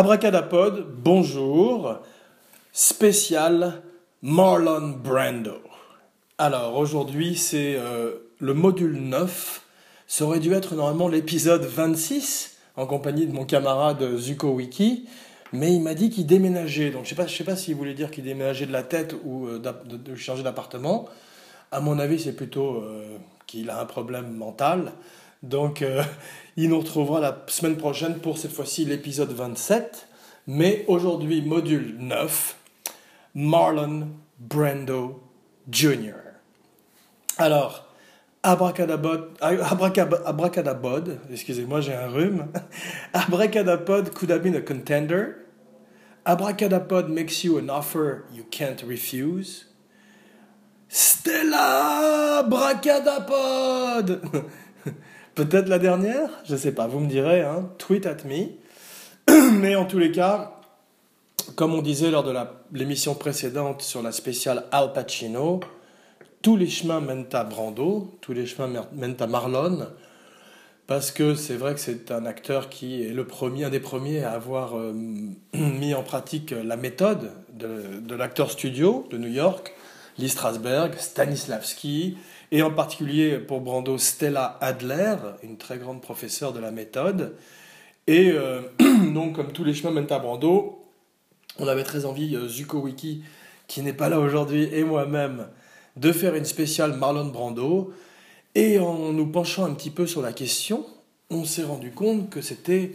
Abracadapod, bonjour. Spécial Marlon Brando. Alors aujourd'hui c'est euh, le module 9. Ça aurait dû être normalement l'épisode 26 en compagnie de mon camarade Zuko Wiki. Mais il m'a dit qu'il déménageait. Donc je ne sais, sais pas s'il voulait dire qu'il déménageait de la tête ou euh, de, changer d'appartement. À mon avis c'est plutôt euh, qu'il a un problème mental. Donc il nous retrouvera la semaine prochaine pour cette fois-ci l'épisode 27. Mais aujourd'hui, module 9, Marlon Brando Jr. Alors, abracadabod, abracadabod, excusez-moi, j'ai un rhume. Abracadapod could have been a contender? Abracadapod makes you an offer you can't refuse. Stella Abracadapod Peut-être la dernière Je sais pas, vous me direz, hein, tweet at me. Mais en tous les cas, comme on disait lors de l'émission précédente sur la spéciale Al Pacino, tous les chemins mènent à Brando, tous les chemins mènent à Marlon, parce que c'est vrai que c'est un acteur qui est le premier, un des premiers à avoir euh, mis en pratique la méthode de, de l'acteur studio de New York, Lee Strasberg, Stanislavski, et en particulier pour Brando, Stella Adler, une très grande professeure de la méthode. Et euh, donc, comme tous les chemins mènent à Brando, on avait très envie, euh, Zuko Wiki, qui n'est pas là aujourd'hui, et moi-même, de faire une spéciale Marlon Brando. Et en nous penchant un petit peu sur la question, on s'est rendu compte que c'était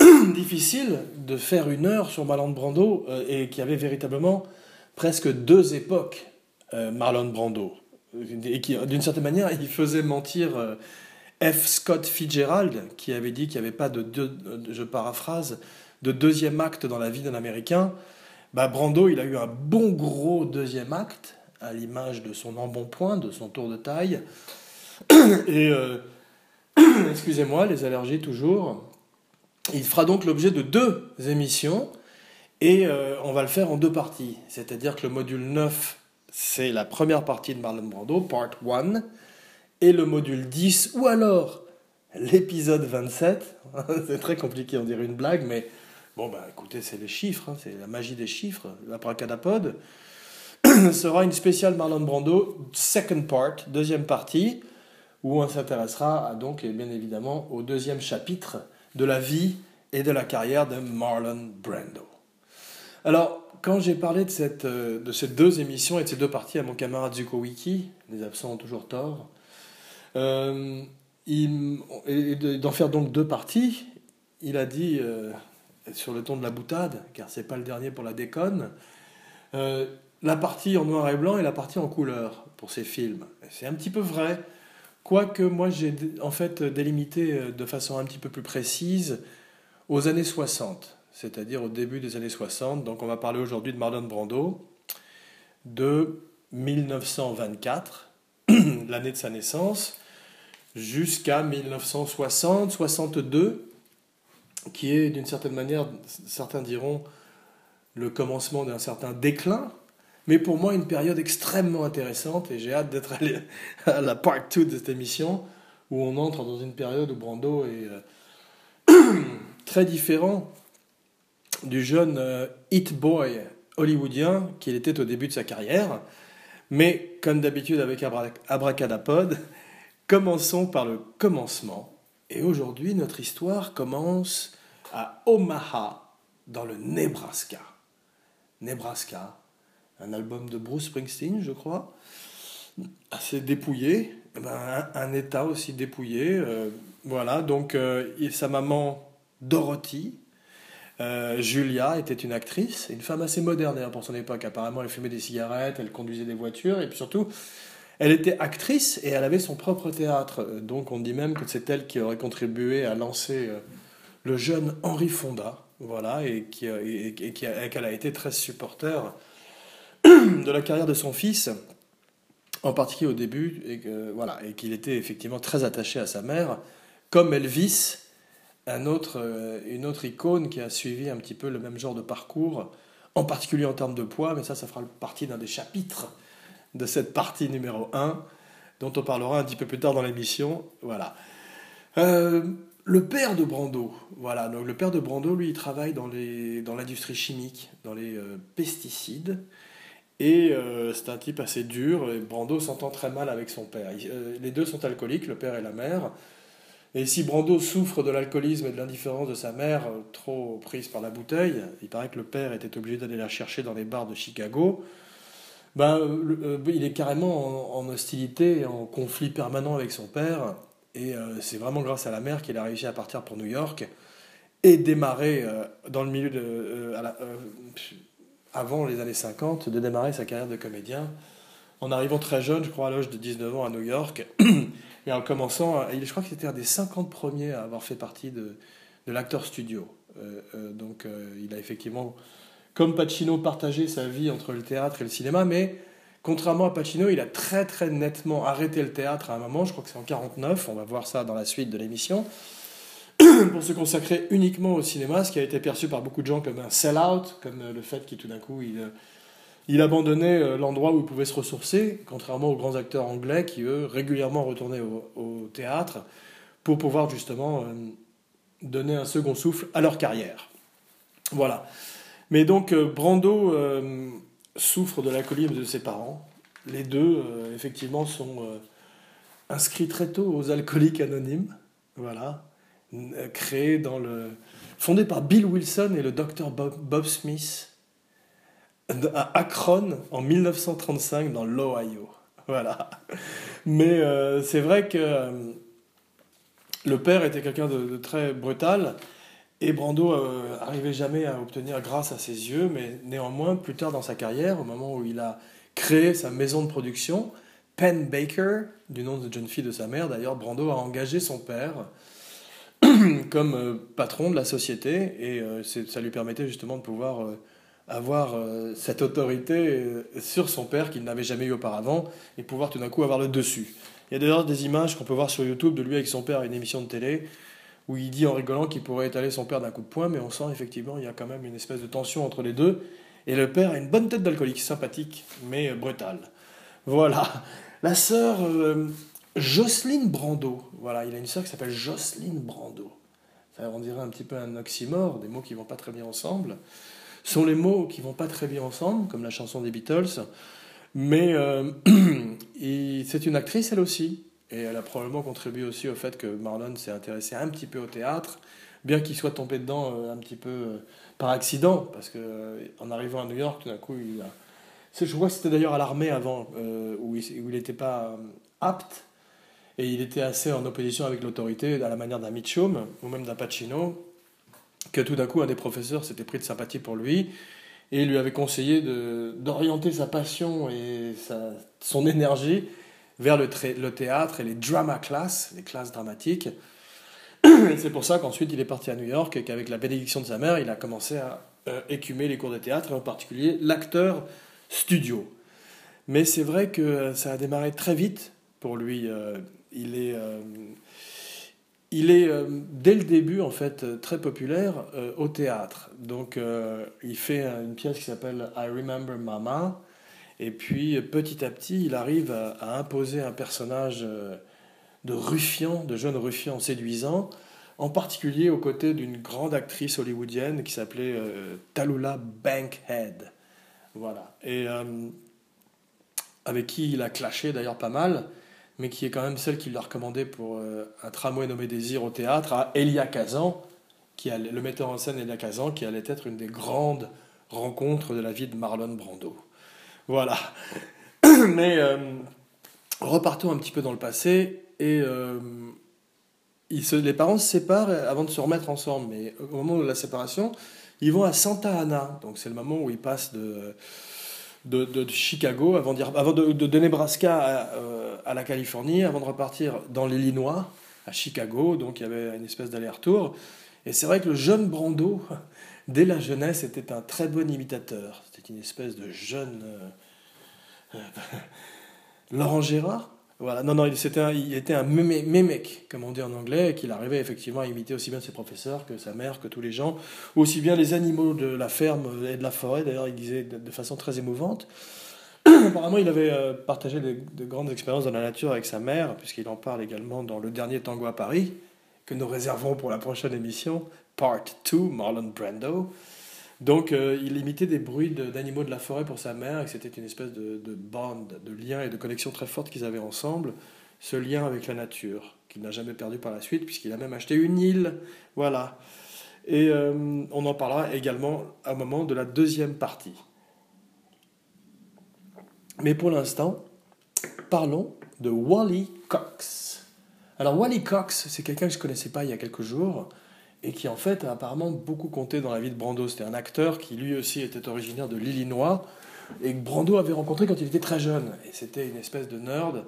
difficile de faire une heure sur Marlon Brando euh, et qu'il y avait véritablement presque deux époques Marlon Brando et qui, d'une certaine manière, il faisait mentir euh, F. Scott Fitzgerald, qui avait dit qu'il n'y avait pas de, je paraphrase, de deuxième acte dans la vie d'un Américain. Bah, Brando, il a eu un bon gros deuxième acte, à l'image de son embonpoint, de son tour de taille. Et, euh, excusez-moi, les allergies toujours. Il fera donc l'objet de deux émissions, et euh, on va le faire en deux parties. C'est-à-dire que le module 9 c'est la première partie de Marlon Brando, part 1, et le module 10, ou alors l'épisode 27. c'est très compliqué, on dirait une blague, mais bon, bah écoutez, c'est les chiffres, hein, c'est la magie des chiffres, la bracadapod. sera une spéciale Marlon Brando, second part, deuxième partie, où on s'intéressera donc bien évidemment au deuxième chapitre de la vie et de la carrière de Marlon Brando. Alors, quand j'ai parlé de, cette, euh, de ces deux émissions et de ces deux parties à mon camarade Zuko Wiki, les absents ont toujours tort, euh, et d'en faire donc deux parties, il a dit, euh, sur le ton de la boutade, car c'est pas le dernier pour la déconne, la partie en noir et blanc et la partie en couleur pour ces films. C'est un petit peu vrai, quoique moi j'ai en fait délimité de façon un petit peu plus précise aux années 60 c'est-à-dire au début des années 60. Donc on va parler aujourd'hui de Marlon Brando, de 1924, l'année de sa naissance, jusqu'à 1960-62, qui est d'une certaine manière, certains diront, le commencement d'un certain déclin, mais pour moi une période extrêmement intéressante, et j'ai hâte d'être allé à la part 2 de cette émission, où on entre dans une période où Brando est euh, très différent du jeune euh, hit boy hollywoodien qu'il était au début de sa carrière. Mais comme d'habitude avec Abracadapod, commençons par le commencement. Et aujourd'hui, notre histoire commence à Omaha, dans le Nebraska. Nebraska, un album de Bruce Springsteen, je crois, assez dépouillé, eh ben, un, état aussi dépouillé. Euh, voilà, donc euh, sa maman Dorothy, euh, Julia était une actrice, une femme assez moderne pour son époque. Apparemment, elle fumait des cigarettes, elle conduisait des voitures, et puis surtout, elle était actrice et elle avait son propre théâtre. Donc, on dit même que c'est elle qui aurait contribué à lancer euh, le jeune Henri Fonda, voilà, et qu'elle a été très supporter de la carrière de son fils, en particulier au début, et voilà, et qu'il était effectivement très attaché à sa mère, comme Elvis un autre, euh, une autre icône qui a suivi un petit peu le même genre de parcours, en particulier en termes de poids, mais ça, ça fera partie d'un des chapitres de cette partie numéro 1, dont on parlera un petit peu plus tard dans l'émission. Voilà. Euh, le père de Brando, voilà, donc le père de Brando, lui, il travaille dans, les, dans l'industrie chimique, dans les euh, pesticides. Et c'est un type assez dur. Et Brando s'entend très mal avec son père. Les deux sont alcooliques, le père et la mère. Et si Brando souffre de l'alcoolisme et de l'indifférence de sa mère, trop prise par la bouteille, il paraît que le père était obligé d'aller la chercher dans les bars de Chicago. Ben, il est carrément en, hostilité, en conflit permanent avec son père. Et euh, c'est vraiment grâce à la mère qu'il a réussi à partir pour New York et démarrer euh, dans le milieu. Euh, avant les années 50, de démarrer sa carrière de comédien en arrivant très jeune, je crois à l'âge de 19 ans à New York, et en commençant, je crois qu'il était un des 50 premiers à avoir fait partie de, l'acteur studio. donc il a effectivement, comme Pacino, partagé sa vie entre le théâtre et le cinéma, mais Contrairement à Pacino, il a très très nettement arrêté le théâtre à un moment, je crois que c'est en 49, on va voir ça dans la suite de l'émission, pour se consacrer uniquement au cinéma, ce qui a été perçu par beaucoup de gens comme un sell-out, comme euh, le fait qu'il tout d'un coup il, euh, il abandonnait euh, l'endroit où il pouvait se ressourcer, contrairement aux grands acteurs anglais qui eux régulièrement retournaient au, théâtre pour pouvoir justement donner un second souffle à leur carrière. Voilà. Mais donc Brando souffre de l'alcoolisme de ses parents. Les deux, euh, effectivement, sont euh, inscrits très tôt aux alcooliques anonymes. Voilà. Euh, créé dans le. Fondé par Bill Wilson et le docteur Bob, Smith à Akron en 1935 dans l'Ohio. Voilà. Mais c'est vrai que le père était quelqu'un de, très brutal et Brando euh, arrivait jamais à obtenir grâce à ses yeux, mais néanmoins, plus tard dans sa carrière, au moment où il a créé sa maison de production, Penn Baker, du nom de jeune fille de sa mère d'ailleurs, Brando a engagé son père comme euh, patron de la société, et euh, ça lui permettait justement de pouvoir euh, avoir cette autorité sur son père qu'il n'avait jamais eu auparavant, et pouvoir tout d'un coup avoir le dessus. Il y a d'ailleurs des images qu'on peut voir sur YouTube de lui avec son père à une émission de télé, où il dit en rigolant qu'il pourrait étaler son père d'un coup de poing, mais on sent effectivement il y a quand même une espèce de tension entre les deux. Et le père a une bonne tête d'alcoolique, sympathique, mais brutale. Voilà. La sœur euh, Jocelyne Brando. Voilà, il a une sœur qui s'appelle Jocelyne Brando. Ça, on dirait un petit peu un oxymore, des mots qui vont pas très bien ensemble. Sont les mots qui vont pas très bien ensemble, comme la chanson des Beatles. Mais euh, c'est une actrice, elle aussi. Et elle a probablement contribué aussi au fait que Marlon s'est intéressé un petit peu au théâtre, bien qu'il soit tombé dedans euh, un petit peu euh, par accident, parce que en arrivant à New York, tout d'un coup, il a... Je vois que c'était d'ailleurs à l'armée avant, où il n'était pas apte, et il était assez en opposition avec l'autorité, à la manière d'un Mitchum, ou même d'un Pacino, que tout d'un coup, un des professeurs s'était pris de sympathie pour lui, et lui avait conseillé d'orienter sa passion et sa, son énergie vers le, le, théâtre et les drama classes, les classes dramatiques. c'est pour ça qu'ensuite il est parti à New York et qu'avec la bénédiction de sa mère, il a commencé à euh, écumer les cours de théâtre et en particulier l'acteur studio. Mais c'est vrai que ça a démarré très vite pour lui. Euh, il est, euh, il est dès le début en fait très populaire au théâtre. Donc il fait une pièce qui s'appelle I Remember Mama et puis petit à petit, il arrive à, imposer un personnage euh, de ruffian, de jeune ruffian séduisant, en particulier aux côtés d'une grande actrice hollywoodienne qui s'appelait euh, Talula Bankhead. Voilà. Et euh, avec qui il a clashé d'ailleurs pas mal, mais qui est quand même celle qui l'a recommandé pour un tramway nommé Désir au théâtre à Elia Kazan, qui a, le metteur en scène Elia Kazan, qui allait être une des grandes rencontres de la vie de Marlon Brando. Voilà. Mais euh, repartons un petit peu dans le passé et euh, les parents se séparent avant de se remettre ensemble. Mais au moment de la séparation, ils vont à Santa Ana. Donc c'est le moment où ils passent de, de, Chicago, avant, avant de, de, Nebraska euh, à, la Californie, avant de repartir dans l'Illinois, à Chicago. Donc il y avait une espèce d'aller-retour. Et c'est vrai que le jeune Brando, dès la jeunesse, était un très bon imitateur. C'était une espèce de jeune. Euh, Laurent Gérard voilà. Non, non, il, était un, mémec, comme on dit en anglais, et qu'il arrivait effectivement à imiter aussi bien ses professeurs que sa mère, que tous les gens, aussi bien les animaux de la ferme et de la forêt. D'ailleurs, il disait de, façon très émouvante. Apparemment, il avait euh, partagé de, de, grandes expériences dans la nature avec sa mère, puisqu'il en parle également dans Le Dernier Tango à Paris, que nous réservons pour la prochaine émission, Part 2, Marlon Brando. Donc, euh, il imitait des bruits d'animaux de, la forêt pour sa mère, et c'était une espèce de, de bande, de lien et de connexion très forte qu'ils avaient ensemble. Ce lien avec la nature, qu'il n'a jamais perdu par la suite, puisqu'il a même acheté une île. Voilà. Et euh, on en parlera également à un moment de la deuxième partie. Mais pour l'instant, parlons de Wally Cox. Alors Wally Cox, c'est quelqu'un que je ne connaissais pas il y a quelques jours et qui en fait a apparemment beaucoup compté dans la vie de Brando. C'était un acteur qui lui aussi était originaire de l'Illinois et que Brando avait rencontré quand il était très jeune. Et c'était une espèce de nerd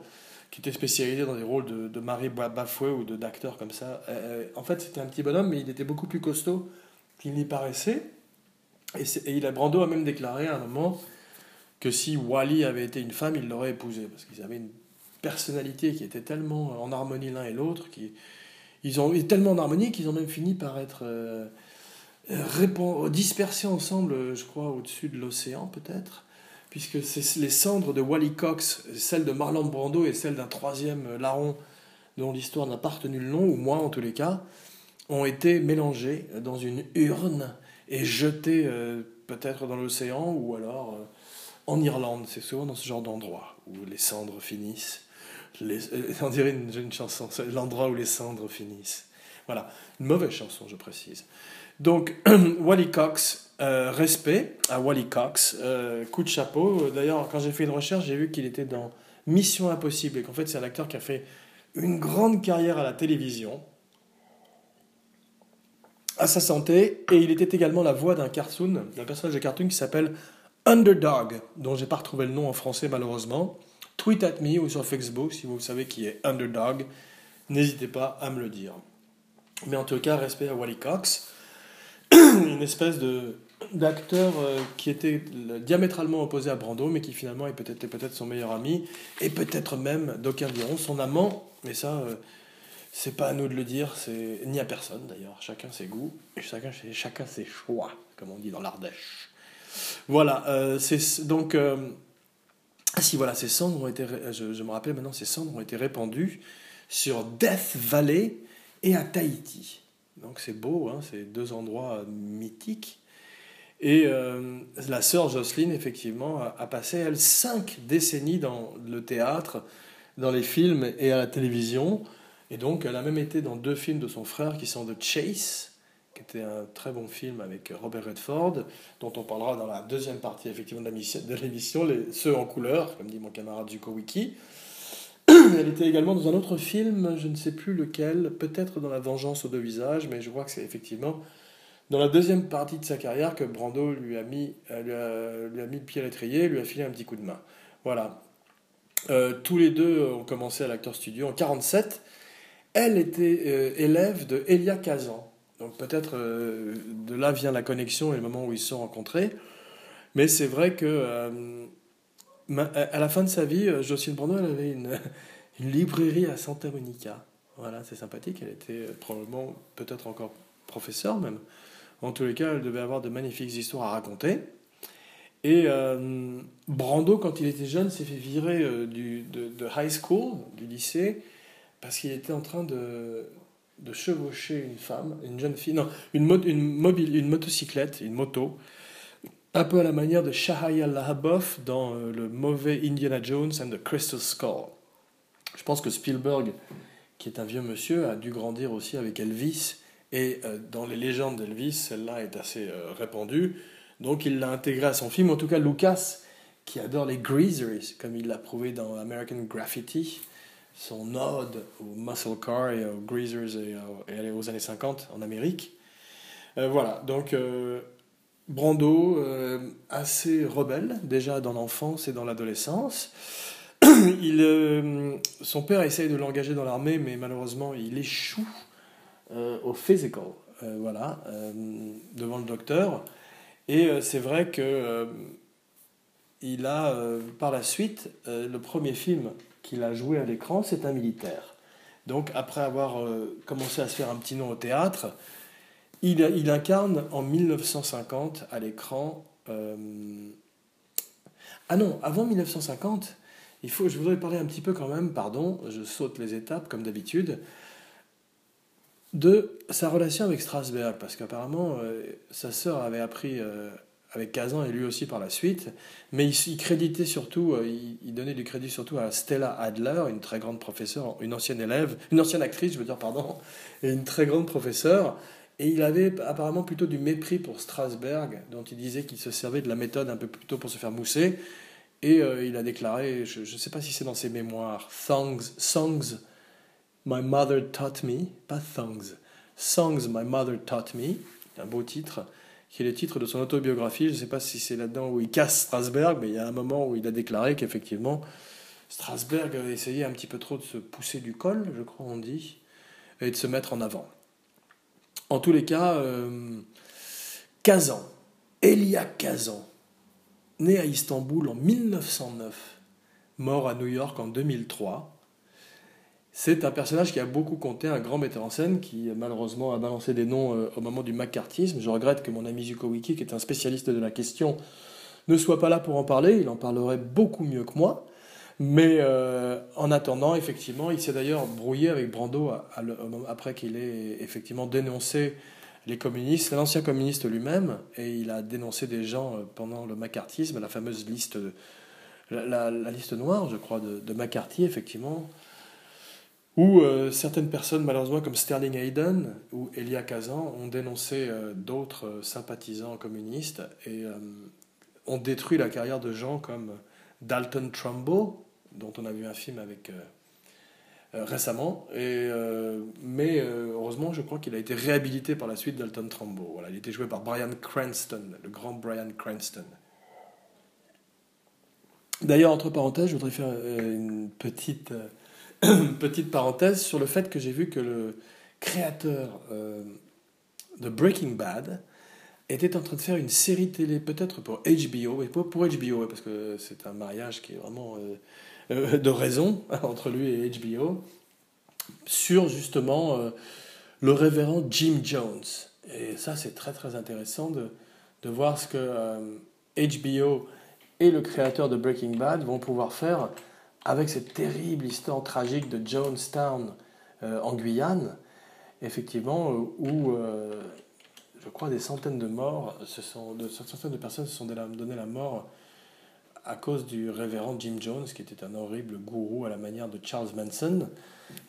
qui était spécialisé dans des rôles de, de Marie Bafoué ou d'acteurs comme ça. Euh, en fait, c'était un petit bonhomme, mais il était beaucoup plus costaud qu'il n'y paraissait. Et, et il a, Brando a même déclaré à un moment que si Wally avait été une femme, il l'aurait épousée, parce qu'ils avaient une personnalité qui était tellement en harmonie l'un et l'autre, ils ont été tellement en harmonie qu'ils ont même fini par être euh, dispersés ensemble, je crois, au-dessus de l'océan peut-être, puisque c'est les cendres de Wally Cox, celles de Marlon Brando et celles d'un troisième larron dont l'histoire n'a pas retenu le nom, ou moi en tous les cas, ont été mélangées dans une urne et jetées euh, peut-être dans l'océan ou alors euh, en Irlande, c'est souvent dans ce genre d'endroit où les cendres finissent. Euh, on dirait une, chanson, c'est l'endroit où les cendres finissent. Voilà, une mauvaise chanson, je précise. Donc, Wally Cox, euh, respect à Wally Cox, euh, coup de chapeau. D'ailleurs, quand j'ai fait une recherche, j'ai vu qu'il était dans Mission Impossible et qu'en fait, c'est un acteur qui a fait une grande carrière à la télévision, à sa santé, et il était également la voix d'un cartoon, d'un personnage de cartoon qui s'appelle Underdog, dont j'ai pas retrouvé le nom en français malheureusement. Tweet at me ou sur Facebook si vous savez qui est Underdog. N'hésitez pas à me le dire. Mais en tout cas, respect à Wally Cox, une espèce de d'acteur euh, qui était diamétralement opposé à Brando, mais qui finalement est peut-être peut-être son meilleur ami et peut-être même, d'aucuns diront, son amant. Mais ça, euh, c'est pas à nous de le dire, c'est ni à personne d'ailleurs. Chacun ses goûts, chacun, chacun ses choix, comme on dit dans l'Ardèche. Voilà, euh, c'est donc. Ah si, voilà, ces cendres ont été. Je, me rappelle maintenant, ces cendres ont été répandues sur Death Valley et à Tahiti. Donc c'est beau, hein, c'est deux endroits mythiques. Et euh, la sœur Jocelyne, effectivement, a, a, passé, elle, cinq décennies dans le théâtre, dans les films et à la télévision. Et donc, elle a même été dans deux films de son frère qui sont The Chase qui était un très bon film avec Robert Redford, dont on parlera dans la deuxième partie effectivement de l'émission, ceux en couleur, comme dit mon camarade Zuko Wiki. Elle était également dans un autre film, je ne sais plus lequel, peut-être dans La Vengeance aux deux visages, mais je crois que c'est effectivement dans la deuxième partie de sa carrière que Brando lui a mis, euh, lui a, mis le pied à l'étrier, lui a filé un petit coup de main. Voilà. Euh, tous les deux ont commencé à l'acteur studio en 47. Elle était euh, élève de Elia Kazan, donc peut-être euh, de là vient la connexion et le moment où ils se sont rencontrés. Mais c'est vrai que euh, à la fin de sa vie, euh, Jocelyne Brando, avait une, librairie à Santa Monica. Voilà, c'est sympathique. Elle était probablement, peut-être encore professeure même. En tous les cas, elle devait avoir de magnifiques histoires à raconter. Et Brando, quand il était jeune, s'est fait virer du, de, high school, du lycée, parce qu'il était en train de, de chevaucher une femme, une jeune fille, non, une, une, mobile, une motocyclette, une moto, un peu à la manière de Shahaya Lahaboff dans euh, le mauvais Indiana Jones and the Crystal Skull. Je pense que Spielberg, qui est un vieux monsieur, a dû grandir aussi avec Elvis, et euh, dans les légendes d'Elvis, celle-là est assez euh, répandue, donc il l'a intégré à son film, en tout cas Lucas, qui adore les greasers, comme il l'a prouvé dans American Graffiti, son ode au muscle car et aux greasers et, aux années 50 en Amérique. Euh, voilà, donc euh, Brando, euh, assez rebelle déjà dans l'enfance et dans l'adolescence. Il, son père essaye de l'engager dans l'armée, mais malheureusement il échoue au physical, voilà, devant le docteur. Et c'est vrai que il a par la suite le premier film qu'il a joué à l'écran, c'est un militaire. Donc après avoir euh, commencé à se faire un petit nom au théâtre, il, incarne en 1950 à l'écran... Euh, ah non, avant 1950, il faut, je voudrais parler un petit peu quand même, pardon, je saute les étapes comme d'habitude. de sa relation avec Strasberg, parce qu'apparemment, sa sœur avait appris avec Kazan et lui aussi par la suite. Mais il, créditait surtout, euh, il, donnait du crédit surtout à Stella Adler, une très grande professeure, une ancienne élève, une ancienne actrice, je veux dire, pardon, et une très grande professeure. Et il avait apparemment plutôt du mépris pour Strasberg, dont il disait qu'il se servait de la méthode un peu plutôt pour se faire mousser. Et euh, il a déclaré, je ne sais pas si c'est dans ses mémoires, Songs, songs My Mother Taught Me, pas Songs, Songs My Mother Taught Me, un beau titre qui est le titre de son autobiographie. Je ne sais pas si c'est là-dedans où il casse Strasberg, mais il y a un moment où il a déclaré qu'effectivement, Strasberg essayait un petit peu trop de se pousser du col, je crois on dit, et de se mettre en avant. En tous les cas, euh, Kazan, Elia Kazan, né à Istanbul en 1909, mort à New York en 2003, c'est un personnage qui a beaucoup compté, un grand metteur en scène qui malheureusement a balancé des noms euh, au moment du McCarthyisme. Je regrette que mon ami Zuko Wiki, qui est un spécialiste de la question, ne soit pas là pour en parler. Il en parlerait beaucoup mieux que moi. Mais euh, en attendant, effectivement, il s'est d'ailleurs brouillé avec Brando après qu'il ait effectivement dénoncé les communistes, l'ancien communiste lui-même, et il a dénoncé des gens euh, pendant le McCarthyisme, la fameuse liste, la, liste noire, je crois, de, de McCarthy, effectivement, où euh, certaines personnes, malheureusement, comme Sterling Hayden ou Elia Kazan, ont dénoncé euh, d'autres euh, sympathisants communistes et ont détruit la carrière de gens comme Dalton Trumbo, dont on a vu un film avec récemment. Mais heureusement, je crois qu'il a été réhabilité par la suite, Dalton Trumbo. Voilà, il était joué par Brian Cranston, le grand Brian Cranston. D'ailleurs, entre parenthèses, je voudrais faire une petite petite parenthèse sur le fait que j'ai vu que le créateur euh, de Breaking Bad était en train de faire une série télé, peut-être pour HBO, et pas pour HBO, parce que c'est un mariage qui est vraiment euh, euh, de raison entre lui et HBO, sur justement le révérend Jim Jones. Et ça, c'est très très intéressant de, de voir ce que HBO et le créateur de Breaking Bad vont pouvoir faire avec cette terrible histoire tragique de Jonestown euh, en Guyane, effectivement, euh, où euh, je crois des centaines de morts, ce sont, de, centaines de personnes se sont donné la mort à cause du révérend Jim Jones, qui était un horrible gourou à la manière de Charles Manson.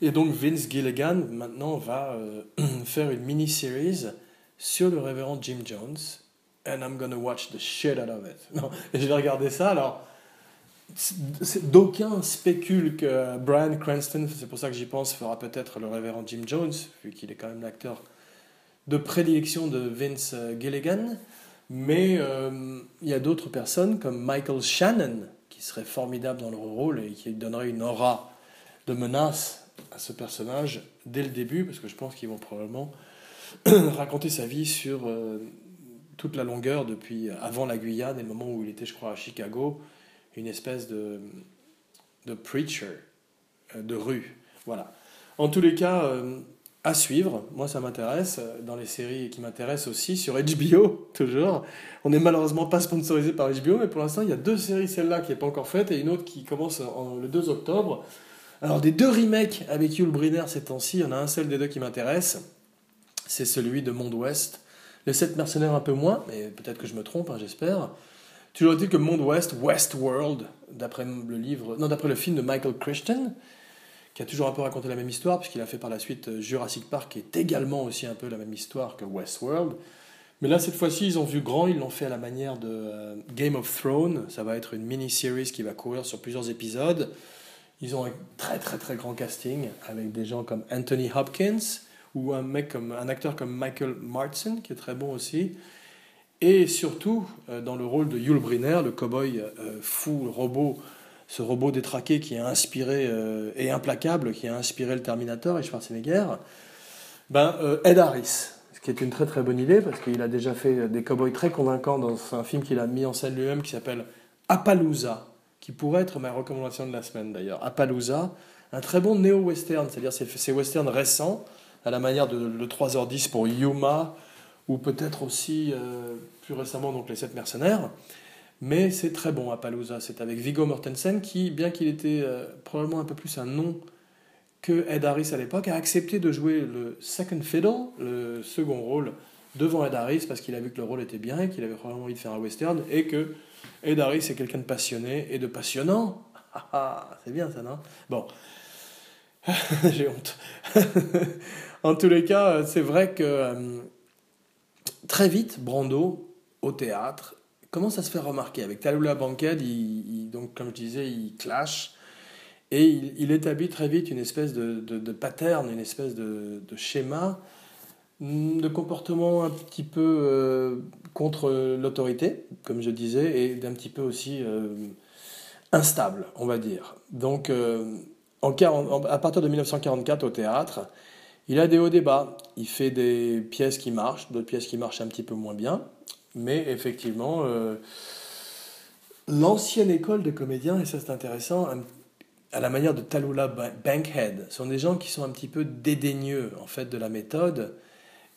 Et donc Vince Gilligan maintenant va faire une mini-series sur le révérend Jim Jones. And I'm gonna watch the shit out of it. Non, et je vais regarder ça. Alors, D'aucuns spéculent que Brian Cranston, c'est pour ça que j'y pense, fera peut-être le révérend Jim Jones, vu qu'il est quand même l'acteur de prédilection de Vince Gilligan. Mais euh, il y a d'autres personnes comme Michael Shannon, qui serait formidable dans le rôle et qui donnerait une aura de menace à ce personnage dès le début, parce que je pense qu'ils vont probablement raconter sa vie sur euh, toute la longueur depuis avant la Guyane et le moment où il était, je crois, à Chicago une espèce de, de preacher euh, de rue. Voilà. En tous les cas, euh, à suivre. Moi, ça m'intéresse. Euh, dans les séries qui m'intéressent aussi, sur HBO, toujours. On n'est malheureusement pas sponsorisé par HBO, mais pour l'instant, il y a deux séries, celle-là qui n'est pas encore faite, et une autre qui commence le 2 octobre. Alors, des deux remakes avec Yul Brynner ces temps-ci, il y en a un seul des deux qui m'intéresse. C'est celui de Monde Ouest. Les sept mercenaires un peu moins, mais peut-être que je me trompe, hein, j'espère. Toujours dit que Monde Ouest, Westworld, d'après le livre, non, d'après le film de Michael Christian, qui a toujours un peu raconté la même histoire, puisqu'il a fait par la suite euh, Jurassic Park, qui est également aussi un peu la même histoire que Westworld. Mais là, cette fois-ci, ils ont vu grand, ils l'ont fait à la manière de euh, Game of Thrones. Ça va être une mini-series qui va courir sur plusieurs épisodes. Ils ont un très très très grand casting avec des gens comme Anthony Hopkins ou un mec comme un acteur comme Michael Martin qui est très bon aussi et surtout euh, dans le rôle de Yul Brynner, le cow-boy euh, fou, le robot, ce robot détraqué qui a inspiré euh, et implacable, qui a inspiré le Terminator et Schwarzenegger, ben, Ed Harris, ce qui est une très très bonne idée parce qu'il a déjà fait des cow-boys très convaincants dans un film qu'il a mis en scène lui-même qui s'appelle Appaloosa, qui pourrait être ma recommandation de la semaine d'ailleurs. Appaloosa, un très bon néo-western, c'est-à-dire ces westerns récents, à la manière de le 3h10 pour Yuma, ou peut-être aussi euh, plus récemment donc les sept mercenaires. Mais c'est très bon à Palooza. C'est avec Viggo Mortensen qui, bien qu'il était euh, probablement un peu plus un nom que Ed Harris à l'époque a accepté de jouer le second fiddle, le second rôle, devant Ed Harris parce qu'il a vu que le rôle était bien, qu'il avait vraiment envie de faire un western et que Ed Harris est quelqu'un de passionné et de passionnant. Ah, ah, c'est bien ça, non? Bon, j'ai honte. en tous les cas, c'est vrai que euh, très vite, Brando, au théâtre, commence à se faire remarquer. Avec Talula Bankhead, donc, comme je disais, il clash. Et il, établit très vite une espèce de, pattern, une espèce de, schéma de comportement un petit peu euh, contre l'autorité, comme je disais, et d'un petit peu aussi euh, instable, on va dire. Donc, euh, en, à partir de 1944 au théâtre, il a des hauts débats. Il fait des pièces qui marchent, d'autres pièces qui marchent un petit peu moins bien. Mais effectivement, l'ancienne école de comédiens, et ça c'est intéressant, à la manière de Talula Bankhead, sont des gens qui sont un petit peu dédaigneux en fait de la méthode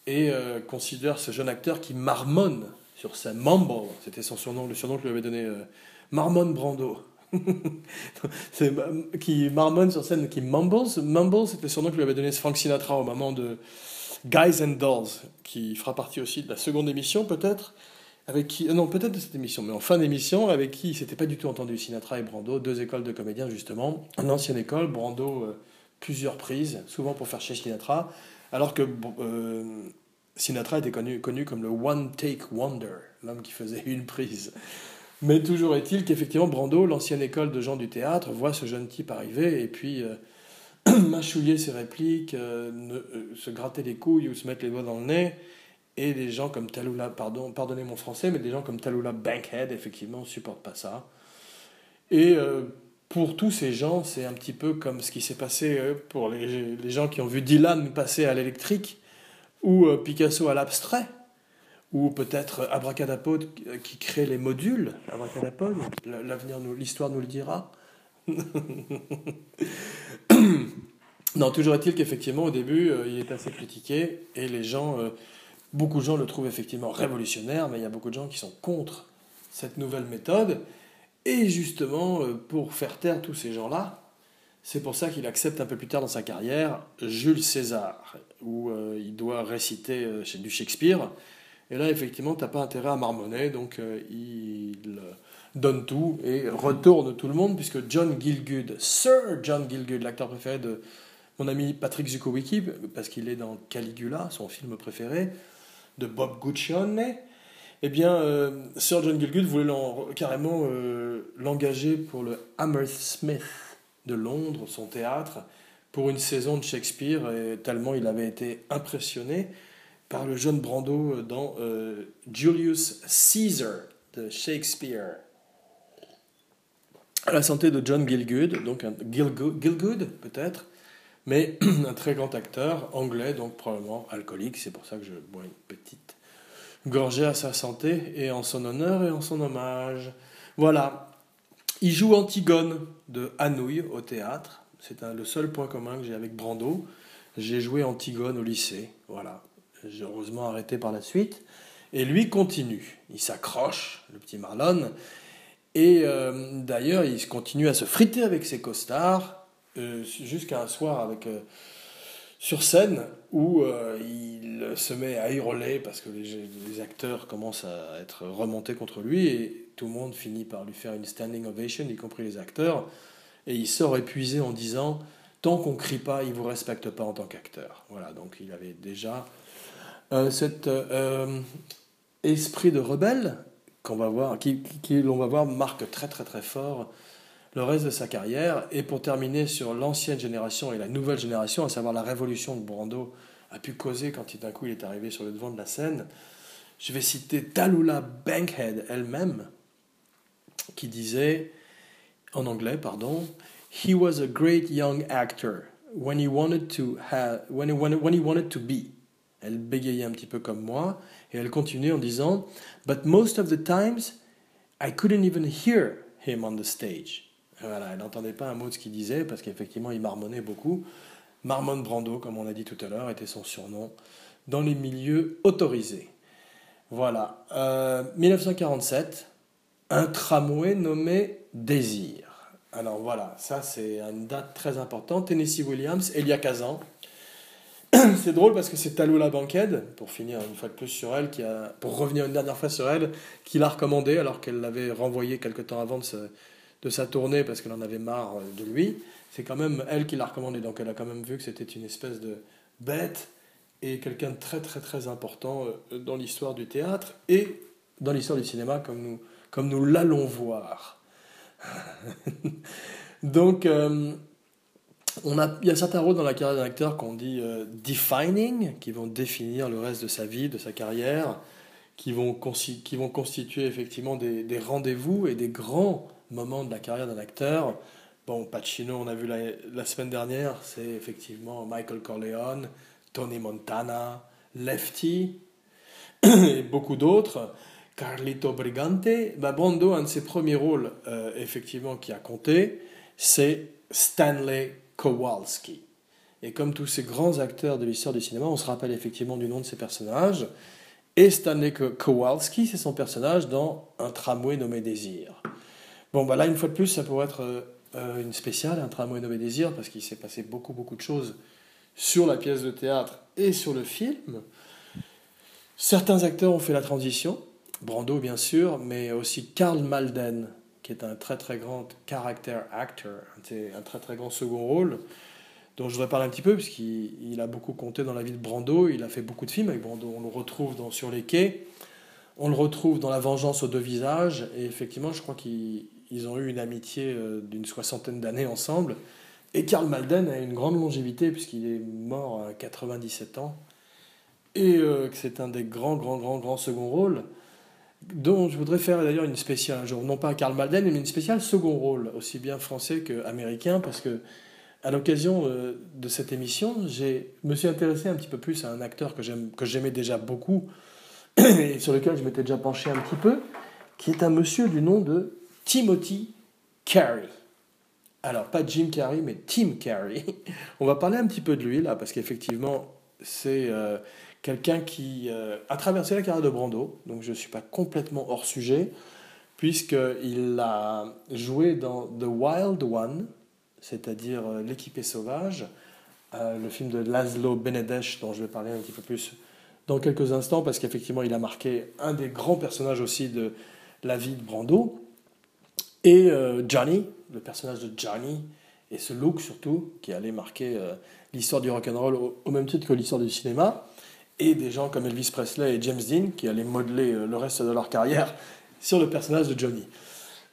et euh, considèrent ce jeune acteur qui marmonne sur scène. Mumble, c'était son surnom, le surnom que lui avait donné euh, Marmonne Brando. qui marmonne sur scène, qui mumbles. Mumble, c'était le surnom que lui avait donné Frank Sinatra au moment de Guys and Dolls, qui fera partie aussi de la seconde émission peut-être avec qui, non, peut-être de cette émission, mais en fin d'émission, avec qui il s'était pas du tout entendu, Sinatra et Brando, deux écoles de comédiens justement. Une ancienne école, Brando, euh, plusieurs prises, souvent pour faire chez Sinatra, alors que euh, Sinatra était connu, connu comme le One Take Wonder, l'homme qui faisait une prise. Mais toujours est-il qu'effectivement, Brando, l'ancienne école de gens du théâtre, voit ce jeune type arriver et puis euh, mâchouiller ses répliques, se gratter les couilles ou se mettre les doigts dans le nez et des gens comme Talula, pardon, pardonnez mon français, mais des gens comme Talula Bankhead, effectivement, ne supportent pas ça. Et euh, pour tous ces gens, c'est un petit peu comme ce qui s'est passé euh, pour les, gens qui ont vu Dylan passer à l'électrique, ou euh, Picasso à l'abstrait, ou peut-être Abracadapod qui crée les modules. Abracadapod, l'avenir, l'histoire nous le dira. non, toujours est-il qu'effectivement, au début, il est assez critiqué, et les gens Beaucoup de gens le trouvent effectivement révolutionnaire, mais il y a beaucoup de gens qui sont contre cette nouvelle méthode. Et justement, euh, pour faire taire tous ces gens-là, c'est pour ça qu'il accepte un peu plus tard dans sa carrière Jules César, où euh, il doit réciter euh, du Shakespeare. Et là, effectivement, tu n'as pas intérêt à marmonner, donc il donne tout et retourne tout le monde, puisque John Gilgood, Sir John Gilgood, l'acteur préféré de mon ami Patrick Zukowicki, parce qu'il est dans Caligula, son film préféré, de Bob Guccione, eh bien, euh, Sir John Gielgud voulait carrément euh, l'engager pour le Hammersmith de Londres, son théâtre, pour une saison de Shakespeare, et tellement il avait été impressionné par le jeune Brando dans euh, Julius Caesar de Shakespeare. À la santé de John Gielgud, donc un Gielgud peut-être, mais un très grand acteur, anglais, donc probablement alcoolique, c'est pour ça que je bois une petite gorgée à sa santé, et en son honneur et en son hommage. Voilà. Il joue Antigone de Hanouille au théâtre. C'est le seul point commun que j'ai avec Brando. J'ai joué Antigone au lycée. Voilà. Heureusement arrêté par la suite. Et lui continue. Il s'accroche, le petit Marlon. Et euh, d'ailleurs, il continue à se friter avec ses costards euh, jusqu'à un soir avec, euh, sur scène où il se met à hurler parce que les, acteurs commencent à être remontés contre lui et tout le monde finit par lui faire une standing ovation, y compris les acteurs. Et il sort épuisé en disant Tant qu'on crie pas, il vous respecte pas en tant qu'acteur. Voilà, donc il avait déjà cet esprit de rebelle qu'on va voir, qui, l'on va voir marque très très très fort le reste de sa carrière. Et pour terminer sur l'ancienne génération et la nouvelle génération, à savoir la révolution que Brando a pu causer quand d'un coup il est arrivé sur le devant de la scène, je vais citer Talula Bankhead elle-même, qui disait, en anglais, pardon, He was a great young actor when he wanted to be. Elle bégayait un petit peu comme moi, et elle continuait en disant, But most of the times, I couldn't even hear him on the stage. Voilà, elle n'entendait pas un mot de ce qu'il disait parce qu'effectivement il marmonnait beaucoup. Marmon Brando, comme on a dit tout à l'heure, était son surnom dans les milieux autorisés. Voilà. Euh, 1947, un tramway nommé Désir. Alors voilà, ça c'est une date très importante. Tennessee Williams, Elia Kazan. c'est drôle parce que c'est Talula Bankhead, pour finir une fois de plus sur elle, qui a, pour revenir une dernière fois sur elle, qui l'a recommandé alors qu'elle l'avait renvoyé quelque temps avant de, de sa tournée parce qu'elle en avait marre de lui. C'est quand même elle qui l'a recommandé, donc elle a quand même vu que c'était une espèce de bête et quelqu'un de très très très important euh, dans l'histoire du théâtre et dans l'histoire du cinéma comme nous, comme nous l'allons voir. donc, euh, on a, il y a certains rôles dans la carrière d'un acteur qu'on dit euh, defining, qui vont définir le reste de sa vie, de sa carrière, qui vont, qui vont constituer effectivement des, rendez-vous et des grands moments de la carrière d'un acteur. Bon, Pacino, on a vu la, la semaine dernière, c'est effectivement Michael Corleone, Tony Montana, Lefty et beaucoup d'autres. Carlito Brigante, bah Brando, un de ses premiers rôles, euh, effectivement, qui a compté, c'est Stanley Kowalski. Et comme tous ces grands acteurs de l'histoire du cinéma, on se rappelle effectivement du nom de ces personnages. Et Stanley Kowalski, c'est son personnage dans Un tramway nommé Désir. Bon, bah là, une fois de plus, ça pourrait être euh, une spéciale, Un tramway nommé Désir, parce qu'il s'est passé beaucoup, beaucoup de choses sur la pièce de théâtre et sur le film. Certains acteurs ont fait la transition, Brando bien sûr, mais aussi Karl Malden, qui est un très très grand character actor, un très très grand second rôle, dont je voudrais parler un petit peu, puisqu'il a beaucoup compté dans la vie de Brando, il a fait beaucoup de films avec Brando, on le retrouve dans Sur les quais, on le retrouve dans La vengeance aux deux visages, et effectivement je crois qu'ils ont eu une amitié euh, d'une soixantaine d'années ensemble, et Karl Malden a une grande longévité, puisqu'il est mort à 97 ans, et euh, que c'est un des grands, grands, grands, grands second rôles dont je voudrais faire d'ailleurs une spéciale un jour, non pas Karl Malden, mais une spéciale second rôle, aussi bien français qu'américain, parce que à l'occasion euh, de cette émission, je me suis intéressé un petit peu plus à un acteur que j'aimais déjà beaucoup et sur lequel je m'étais déjà penché un petit peu, qui est un monsieur du nom de Timothy Carey. Alors, pas Jim Carrey, mais Tim Carey. On va parler un petit peu de lui, là, parce qu'effectivement, c'est euh, quelqu'un qui euh, a traversé la carrière de Brando, donc je ne suis pas complètement hors sujet, puisqu'il a joué dans The Wild One, c'est-à-dire euh, sauvage, euh, le film de Laszlo Benedesh, dont je vais parler un petit peu plus dans quelques instants, parce qu'effectivement il a marqué un des grands personnages aussi de la vie de Brando, et Johnny, le personnage de Johnny, et ce look surtout, qui allait marquer l'histoire du rock'n'roll au, au même titre que l'histoire du cinéma et des gens comme Elvis Presley et James Dean qui allaient modeler euh, le reste de leur carrière sur le personnage de Johnny.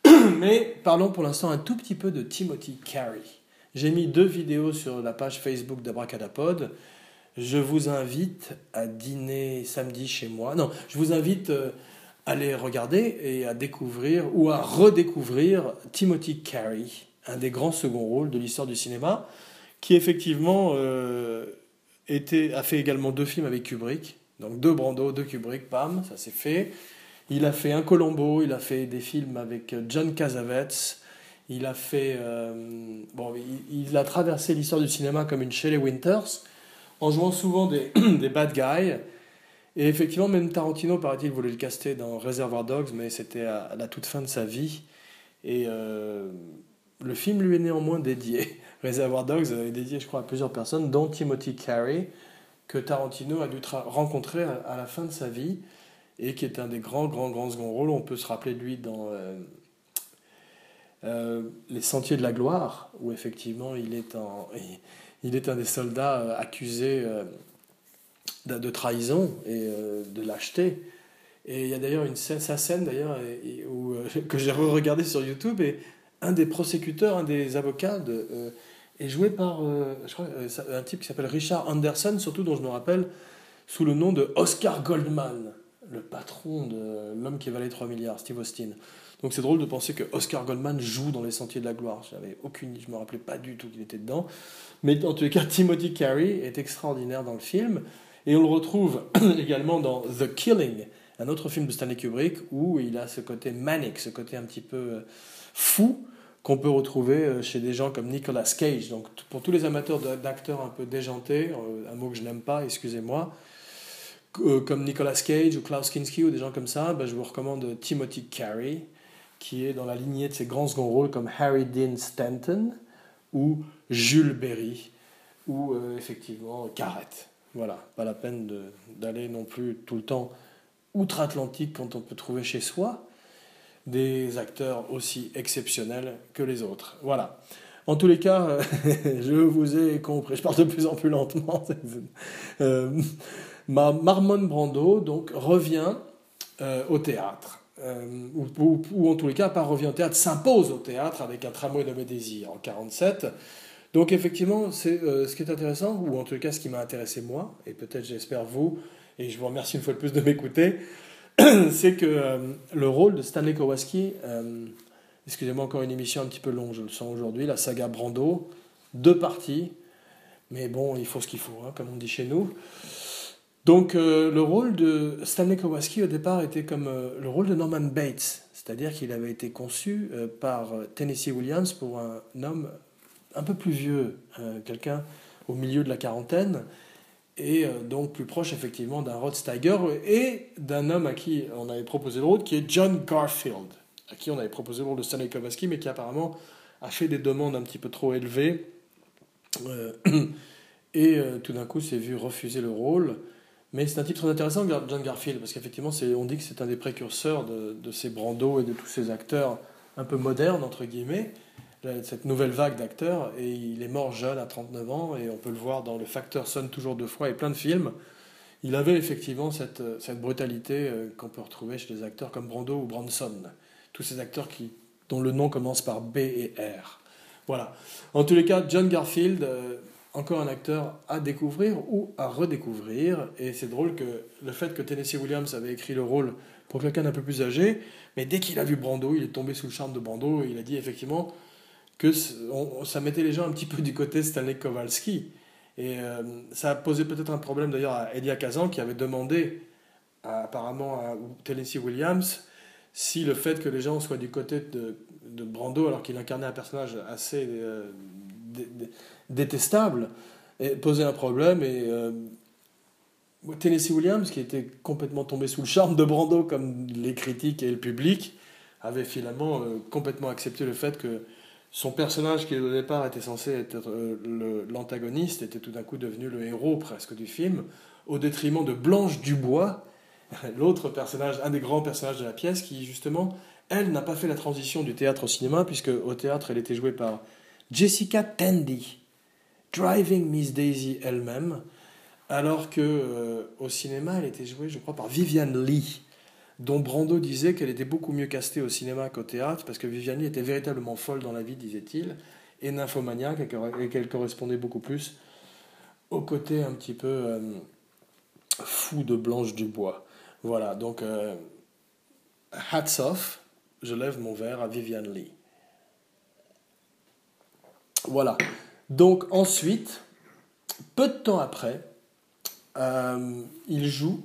Mais parlons pour l'instant un tout petit peu de Timothy Carey. J'ai mis deux vidéos sur la page Facebook d'Abracadapod. Je vous invite à dîner samedi chez moi. Non, je vous invite euh, à les regarder et à découvrir ou à redécouvrir Timothy Carey, un des grands seconds rôles de l'histoire du cinéma, qui effectivement euh, a fait également deux films avec Kubrick. Donc deux Brando, deux Kubrick, bam, ça s'est fait. Il a fait un Colombo, il a fait des films avec John Cassavetes. Il a fait. Euh, bon, il, a traversé l'histoire du cinéma comme une Shelley Winters, en jouant souvent des, des bad guys. Et effectivement, même Tarantino, paraît-il, voulait le caster dans Reservoir Dogs, mais c'était à, la toute fin de sa vie. Et euh, le film lui est néanmoins dédié. Reservoir Dogs est dédié, je crois, à plusieurs personnes, dont Timothy Carey, que Tarantino a dû rencontrer à, la fin de sa vie, et qui est un des grands, grands, grands second rôles. On peut se rappeler de lui dans euh, euh, Les Sentiers de la Gloire, où effectivement il est, en, il est un des soldats euh, accusés de, trahison et de lâcheté. Et il y a d'ailleurs une sa scène d'ailleurs, que j'ai re-regardé sur YouTube, et un des prosécuteurs, un des avocats de, est joué par euh, euh, un type qui s'appelle Richard Anderson, surtout dont je me rappelle sous le nom de Oscar Goldman, le patron de l'homme qui valait 3 milliards, Steve Austin. Donc c'est drôle de penser que Oscar Goldman joue dans Les Sentiers de la Gloire. J'avais aucune, je me rappelais pas du tout qu'il était dedans. Mais en tous les cas, Timothy Carey est extraordinaire dans le film. Et on le retrouve également dans The Killing, un autre film de Stanley Kubrick, où il a ce côté manic, ce côté un petit peu euh, fou, qu'on peut retrouver euh, chez des gens comme Nicolas Cage. Donc pour tous les amateurs d'acteurs un peu déjantés, euh, un mot que je n'aime pas, excusez-moi, euh, comme Nicolas Cage ou Klaus Kinski ou des gens comme ça, ben, je vous recommande Timothy Carey, qui est dans la lignée de ces grands seconds rôles comme Harry Dean Stanton ou Jules Berry ou effectivement Carrette. Voilà, pas la peine d'aller non plus tout le temps outre-Atlantique quand on peut trouver chez soi des acteurs aussi exceptionnels que les autres. Voilà. En tous les cas, je vous ai compris, je parle de plus en plus lentement. euh, Marmon Brando donc revient euh, au théâtre. Euh, ou, en tous les cas, pas revient au théâtre, s'impose au théâtre avec un tramway de mes désirs en 47. Donc effectivement, c'est euh, ce qui est intéressant, ou en tout cas ce qui m'a intéressé moi, et peut-être j'espère vous, et je vous remercie une fois de plus de m'écouter, c'est que le rôle de Stanley Kowalski, excusez-moi encore une émission un petit peu longue, je le sens aujourd'hui, la saga Brando, deux parties, mais bon, il faut ce qu'il faut, hein, comme on dit chez nous. Donc euh, le rôle de Stanley Kowalski au départ était comme euh, le rôle de Norman Bates, c'est-à-dire qu'il avait été conçu euh, par Tennessee Williams pour un homme un peu plus vieux, quelqu'un au milieu de la quarantaine, et donc plus proche effectivement d'un Rod Steiger et d'un homme à qui on avait proposé le rôle, qui est John Garfield, à qui on avait proposé le rôle de Stanley Kowalski, mais qui apparemment a fait des demandes un petit peu trop élevées, et tout d'un coup s'est vu refuser le rôle. Mais c'est un type très intéressant, John Garfield, parce qu'effectivement, on dit que c'est un des précurseurs de, de, ces Brando et de tous ces acteurs un peu modernes, entre guillemets, cette nouvelle vague d'acteurs. Et il est mort jeune, à 39 ans, et on peut le voir dans Le Facteur sonne toujours deux fois et plein de films. Il avait effectivement cette, cette brutalité euh, qu'on peut retrouver chez des acteurs comme Brando ou Bronson. Tous ces acteurs qui, dont le nom commence par B et R. Voilà. En tous les cas, John Garfield, euh, encore un acteur à découvrir ou à redécouvrir. Et c'est drôle que le fait que Tennessee Williams avait écrit le rôle pour quelqu'un d'un peu plus âgé, mais dès qu'il a vu Brando, il est tombé sous le charme de Brando et il a dit effectivement que ça mettait les gens un petit peu du côté Stanley Kowalski. Et euh, ça a posé peut-être un problème d'ailleurs à Elia Kazan qui avait demandé apparemment à Tennessee Williams si le fait que les gens soient du côté de, de Brando alors qu'il incarnait un personnage assez euh, détestable, posait un problème. Et euh, Tennessee Williams, qui était complètement tombé sous le charme de Brando, comme les critiques et le public, avait finalement complètement accepté le fait que son personnage, qui au départ était censé être euh, l'antagoniste, était tout d'un coup devenu le héros presque du film, au détriment de Blanche Dubois, l'autre personnage, un des grands personnages de la pièce, qui justement, elle, n'a pas fait la transition du théâtre au cinéma, puisque au théâtre, elle était jouée par Jessica Tandy, Driving Miss Daisy elle-même, alors que euh, au cinéma, elle était jouée, je crois, par Viviane Lee, dont Brando disait qu'elle était beaucoup mieux castée au cinéma qu'au théâtre, parce que Viviane Lee était véritablement folle dans la vie, disait-il, et nymphomaniaque, et qu'elle correspondait beaucoup plus au côté un petit peu euh, fou de Blanche Dubois. Voilà, donc euh, hats off, je lève mon verre à Viviane Lee. Voilà. Donc ensuite, peu de temps après, euh, il joue.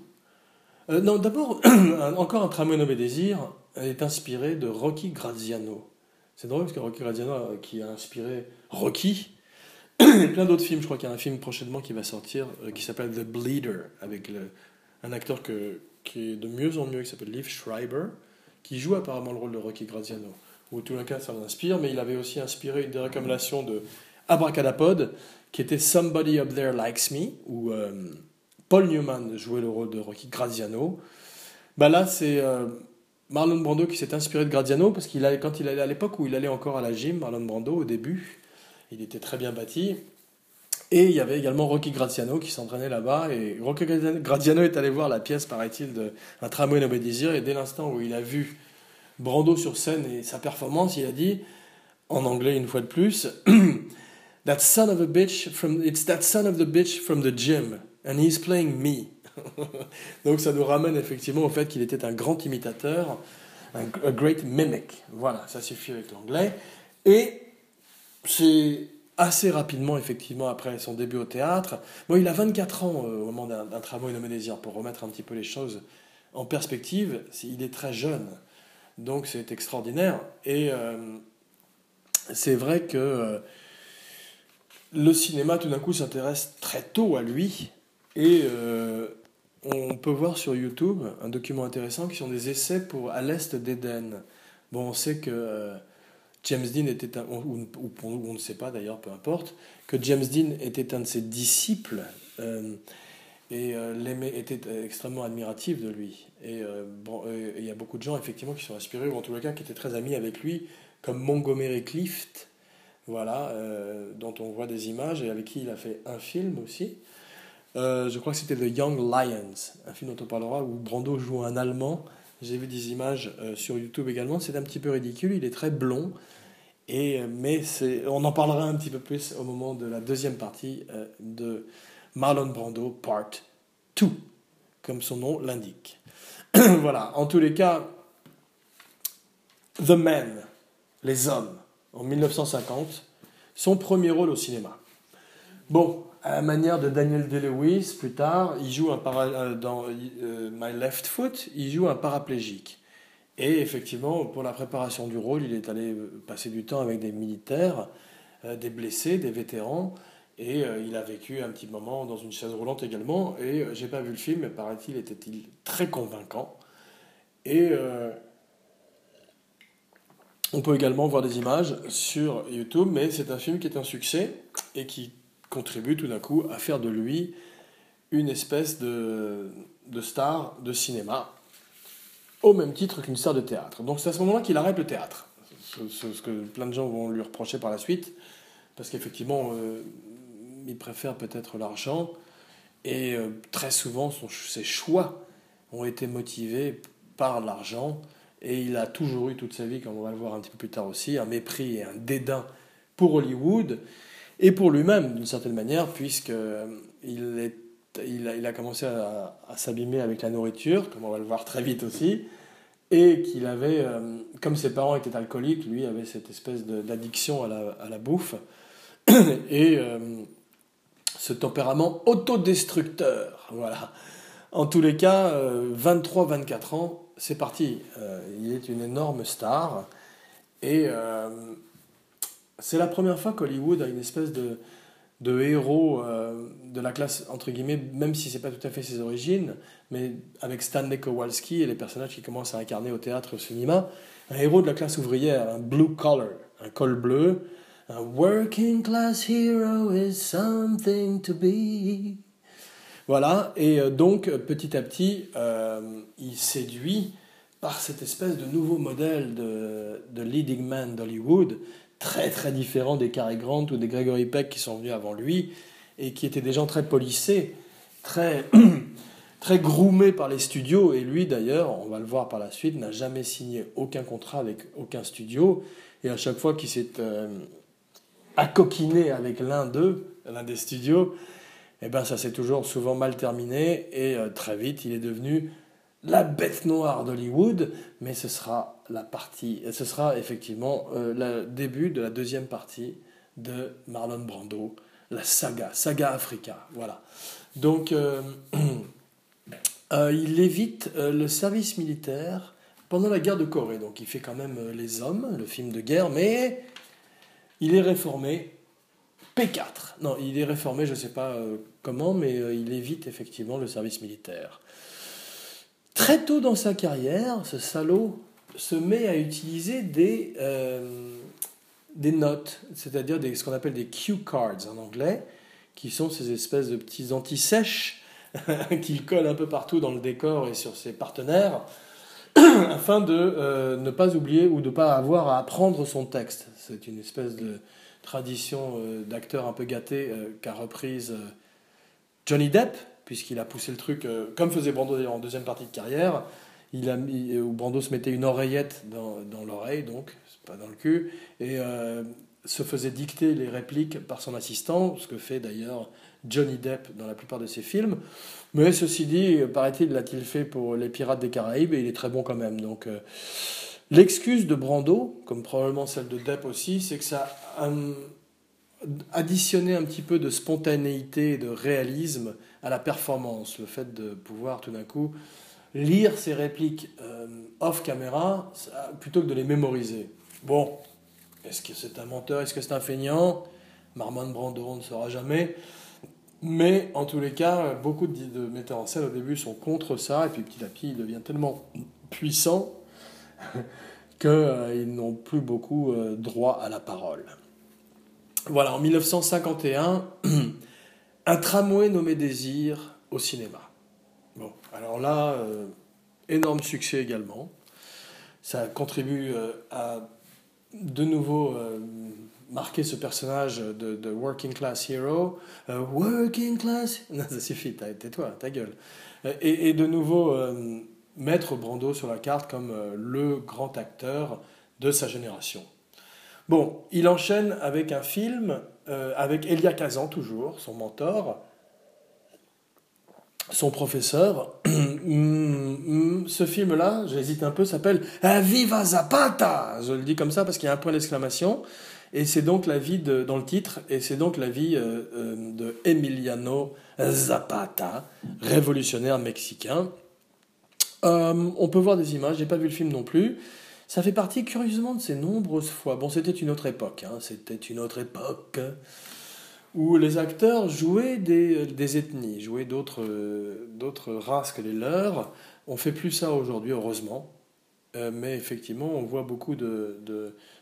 Euh, non, d'abord, encore un tramway nommé Désir est inspiré de Rocky Graziano. C'est drôle parce que Rocky Graziano, euh, qui a inspiré Rocky, et plein d'autres films. Je crois qu'il y a un film prochainement qui va sortir qui s'appelle The Bleeder, avec un acteur qui est de mieux en mieux, qui s'appelle Liv Schreiber, qui joue apparemment le rôle de Rocky Graziano. Ou tout le cas, ça l'inspire, mais il avait aussi inspiré une des recommandations de Abracadapod, qui était Somebody Up There Likes Me, euh, Paul Newman jouait le rôle de Rocky Graziano. Bah là, c'est euh, Marlon Brando qui s'est inspiré de Graziano, parce qu'il quand il allait à l'époque où il allait encore à la gym, Marlon Brando, au début, il était très bien bâti. Et il y avait également Rocky Graziano qui s'entraînait là-bas. Et Rocky Graziano est allé voir la pièce, paraît-il, d'un tramway nommé Désir. Et dès l'instant où il a vu Brando sur scène et sa performance, il a dit, en anglais une fois de plus, That son of a bitch from it's that son of the bitch from the gym and he's playing me. Donc ça nous ramène effectivement au fait qu'il était un grand imitateur, un great mimic. Voilà, ça suffit avec l'anglais. Et c'est assez rapidement, effectivement, après son début au théâtre. Bon, il a 24 ans euh, au moment d'un tramway nommé Désir, pour remettre un petit peu les choses en perspective. Il est très jeune, donc c'est extraordinaire. Et euh, c'est vrai que euh, le cinéma, tout d'un coup, s'intéresse très tôt à lui. Et euh, on peut voir sur YouTube un document intéressant qui sont des essais pour À l'Est d'Éden. Bon, on sait que euh, James Dean était un, ou, on ne sait pas d'ailleurs, peu importe, que James Dean était un de ses disciples euh, et était extrêmement admiratif de lui. Et il y a beaucoup de gens effectivement qui sont inspirés, ou en les cas qui étaient très amis avec lui, comme Montgomery Clift, voilà, dont on voit des images et avec qui il a fait un film aussi. Euh, je crois que c'était The Young Lions, un film dont on parlera où Brando joue un Allemand. J'ai vu des images euh, sur YouTube également. C'est un petit peu ridicule. Il est très blond. Et, euh, mais on en parlera un petit peu plus au moment de la deuxième partie de Marlon Brando Part 2, comme son nom l'indique. voilà, en tous les cas, The Men, les hommes, en 1950, son premier rôle au cinéma. Bon, à la manière de Daniel Day-Lewis, plus tard, il joue euh, dans euh, My Left Foot, il joue un paraplégique. Et effectivement, pour la préparation du rôle, il est allé euh, passer du temps avec des militaires, des blessés, des vétérans, et il a vécu un petit moment dans une chaise roulante également. Et j'ai pas vu le film, mais paraît-il était-il très convaincant. Et on peut également voir des images sur YouTube, mais c'est un film qui est un succès et qui contribue tout d'un coup à faire de lui une espèce de, de star de cinéma, au même titre qu'une star de théâtre. Donc c'est à ce moment-là qu'il arrête le théâtre, ce, que plein de gens vont lui reprocher par la suite, parce qu'effectivement, euh, il préfère peut-être l'argent, et euh, très souvent, ses choix ont été motivés par l'argent, et il a toujours eu toute sa vie, comme on va le voir un petit peu plus tard aussi, un mépris et un dédain pour Hollywood, et pour lui-même, d'une certaine manière, puisqu'il euh, il, a, commencé à, s'abîmer avec la nourriture, comme on va le voir très vite aussi, et qu'il avait, euh, comme ses parents étaient alcooliques, lui avait cette espèce d'addiction à la, à la, bouffe, et euh, ce tempérament autodestructeur. Voilà. En tous les cas, 23-24 ans, c'est parti. il est une énorme star. Et c'est la première fois qu'Hollywood a une espèce de, de héros euh, de la classe, entre guillemets, même si c'est pas tout à fait ses origines, mais avec Stanley Kowalski et les personnages qui commencent à incarner au théâtre et au cinéma, un héros de la classe ouvrière, un blue collar, un col bleu, un working class hero is something to be. Voilà, et euh, donc petit à petit, euh, il séduit par cette espèce de nouveau modèle de, de leading man d'Hollywood, très très différent des Cary Grant ou des Gregory Peck qui sont venus avant lui et qui étaient des gens très polissés, très, très groomés par les studios. Et lui d'ailleurs, on va le voir par la suite, n'a jamais signé aucun contrat avec aucun studio. Et à chaque fois qu'il s'est euh, accoquiné avec l'un d'eux, l'un des studios, eh ben ça s'est toujours souvent mal terminé et euh, très vite il est devenu la bête noire d'Hollywood, mais ce sera la partie, ce sera effectivement euh, le début de la deuxième partie de Marlon Brando, la saga, saga Africa, voilà. Donc euh, euh, il évite le service militaire pendant la guerre de Corée, donc il fait quand même Les Hommes, le film de guerre, mais il est réformé. P4. Non, il est réformé, je ne sais pas comment, mais il évite effectivement le service militaire. Très tôt dans sa carrière, ce salaud se met à utiliser des, euh, des notes, c'est-à-dire ce qu'on appelle des cue cards en anglais, qui sont ces espèces de petits anti-sèches qu'il colle un peu partout dans le décor et sur ses partenaires, afin de euh, ne pas oublier ou de ne pas avoir à apprendre son texte. C'est une espèce de tradition euh, d'acteur un peu gâté qu'a reprise Johnny Depp puisqu'il a poussé le truc, euh, comme faisait Brando en deuxième partie de carrière, il a mis, où Brando se mettait une oreillette dans, dans l'oreille, donc, pas dans le cul, et euh, se faisait dicter les répliques par son assistant, ce que fait d'ailleurs Johnny Depp dans la plupart de ses films. Mais ceci dit, paraît-il, l'a-t-il fait pour Les Pirates des Caraïbes, et il est très bon quand même. Donc, euh, l'excuse de Brando, comme probablement celle de Depp aussi, c'est que ça a additionné un petit peu de spontanéité et de réalisme à la performance, le fait de pouvoir tout d'un coup lire ses répliques euh, off caméra plutôt que de les mémoriser. Bon, est-ce que c'est un menteur, est-ce que c'est un feignant? Marmon Brando, on ne saura jamais. Mais en tous les cas, beaucoup de, metteurs en scène au début sont contre ça, et puis petit à petit, il devient tellement puissant qu'ils n'ont plus beaucoup droit à la parole. Voilà, en 1951, un tramway nommé Désir au cinéma. Bon, alors là, énorme succès également. Ça contribue à de nouveau marquer ce personnage de, working class hero. Euh, working class? Non, ça suffit, tais-toi, ta gueule. Euh, et, de nouveau euh, mettre Brando sur la carte comme le grand acteur de sa génération. Bon, il enchaîne avec un film avec Elia Kazan, toujours, son mentor, son professeur. Ce film-là, j'hésite un peu, s'appelle Viva Zapata Je le dis comme ça parce qu'il y a un point d'exclamation. Et c'est donc la vie de, dans le titre, et c'est donc la vie euh, euh, de Emiliano Zapata, révolutionnaire mexicain. Euh, on peut voir des images, j'ai pas vu le film non plus. Ça fait partie curieusement de ces nombreuses fois. Bon, c'était une autre époque, hein, c'était une autre époque où les acteurs jouaient des, des ethnies, jouaient d'autres, d'autres races que les leurs. On fait plus ça aujourd'hui, heureusement. mais effectivement, on voit beaucoup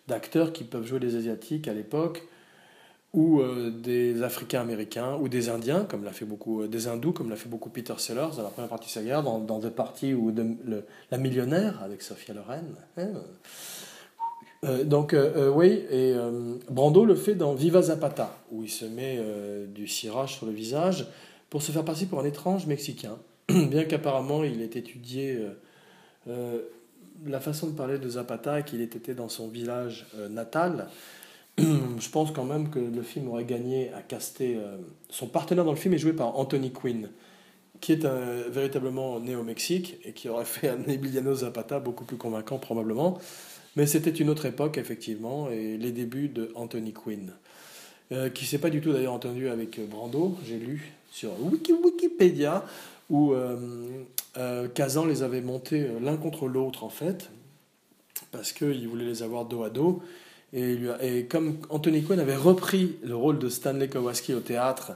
d'acteurs qui peuvent jouer des Asiatiques à l'époque, ou euh, des Africains américains, ou des Indiens, comme l'a fait beaucoup, euh, des Hindous, comme l'a fait beaucoup Peter Sellers dans la première partie de sa guerre, dans, The Party ou de, La Millionnaire avec Sophia Loren. Hein. Euh, donc, oui, et Brando le fait dans Viva Zapata, où il se met du cirage sur le visage pour se faire passer pour un étrange Mexicain, bien qu'apparemment il ait étudié la façon de parler de Zapata, qu'il ait été dans son village natal, je pense quand même que le film aurait gagné à caster. Euh, son partenaire dans le film est joué par Anthony Quinn, qui est véritablement né au Mexique et qui aurait fait un Emiliano Zapata beaucoup plus convaincant probablement. Mais c'était une autre époque, effectivement, et les débuts de Anthony Quinn, euh, qui s'est pas du tout d'ailleurs entendu avec Brando, j'ai lu sur Wikipédia, où euh, euh, Kazan les avait montés euh, l'un contre l'autre en fait, parce qu'il voulait les avoir dos à dos. Et, comme Anthony Quinn avait repris le rôle de Stanley Kowalski au théâtre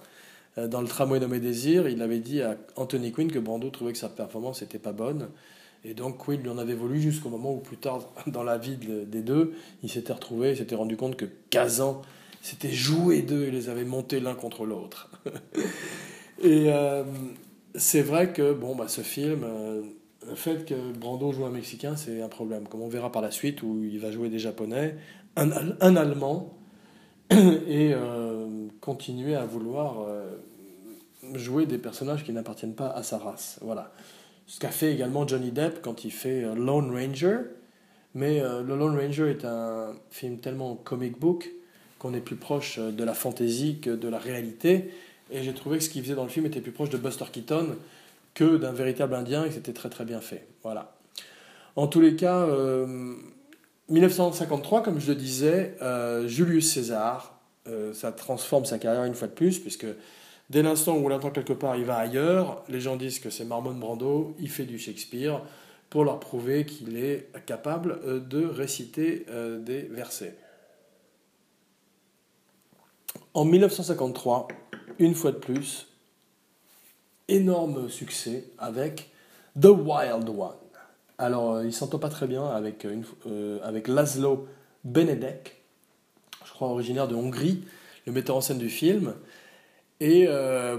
dans le tramway nommé Désir, il avait dit à Anthony Quinn que Brando trouvait que sa performance n'était pas bonne. Et donc Quinn lui en avait voulu jusqu'au moment où plus tard dans la vie des deux, il s'était retrouvé, il s'était rendu compte que Kazan s'était joué d'eux et les avait montés l'un contre l'autre. et, c'est vrai que bon, bah, ce film, euh, le fait que Brando joue un Mexicain, c'est un problème. Comme on verra par la suite, où il va jouer des Japonais, un, Allemand, et euh, continuer à vouloir euh, jouer des personnages qui n'appartiennent pas à sa race. Voilà. Ce qu'a fait également Johnny Depp quand il fait Lone Ranger. Mais le Lone Ranger est un film tellement comic book qu'on est plus proche de la fantaisie que de la réalité. Et j'ai trouvé que ce qu'il faisait dans le film était plus proche de Buster Keaton que d'un véritable Indien et que c'était très très bien fait. Voilà. En tous les cas, 1953, euh, comme je le disais, euh, Julius César, euh, ça transforme sa carrière une fois de plus, puisque dès l'instant où on l'attend quelque part, il va ailleurs. Les gens disent que c'est Marmon Brando, il fait du Shakespeare, pour leur prouver qu'il est capable de réciter des versets. En 1953, une fois de plus, énorme succès avec The Wild One. Alors, euh, il s'entend pas très bien avec, euh, euh, avec Laszlo Benedek, je crois originaire de Hongrie, le metteur en scène du film. Et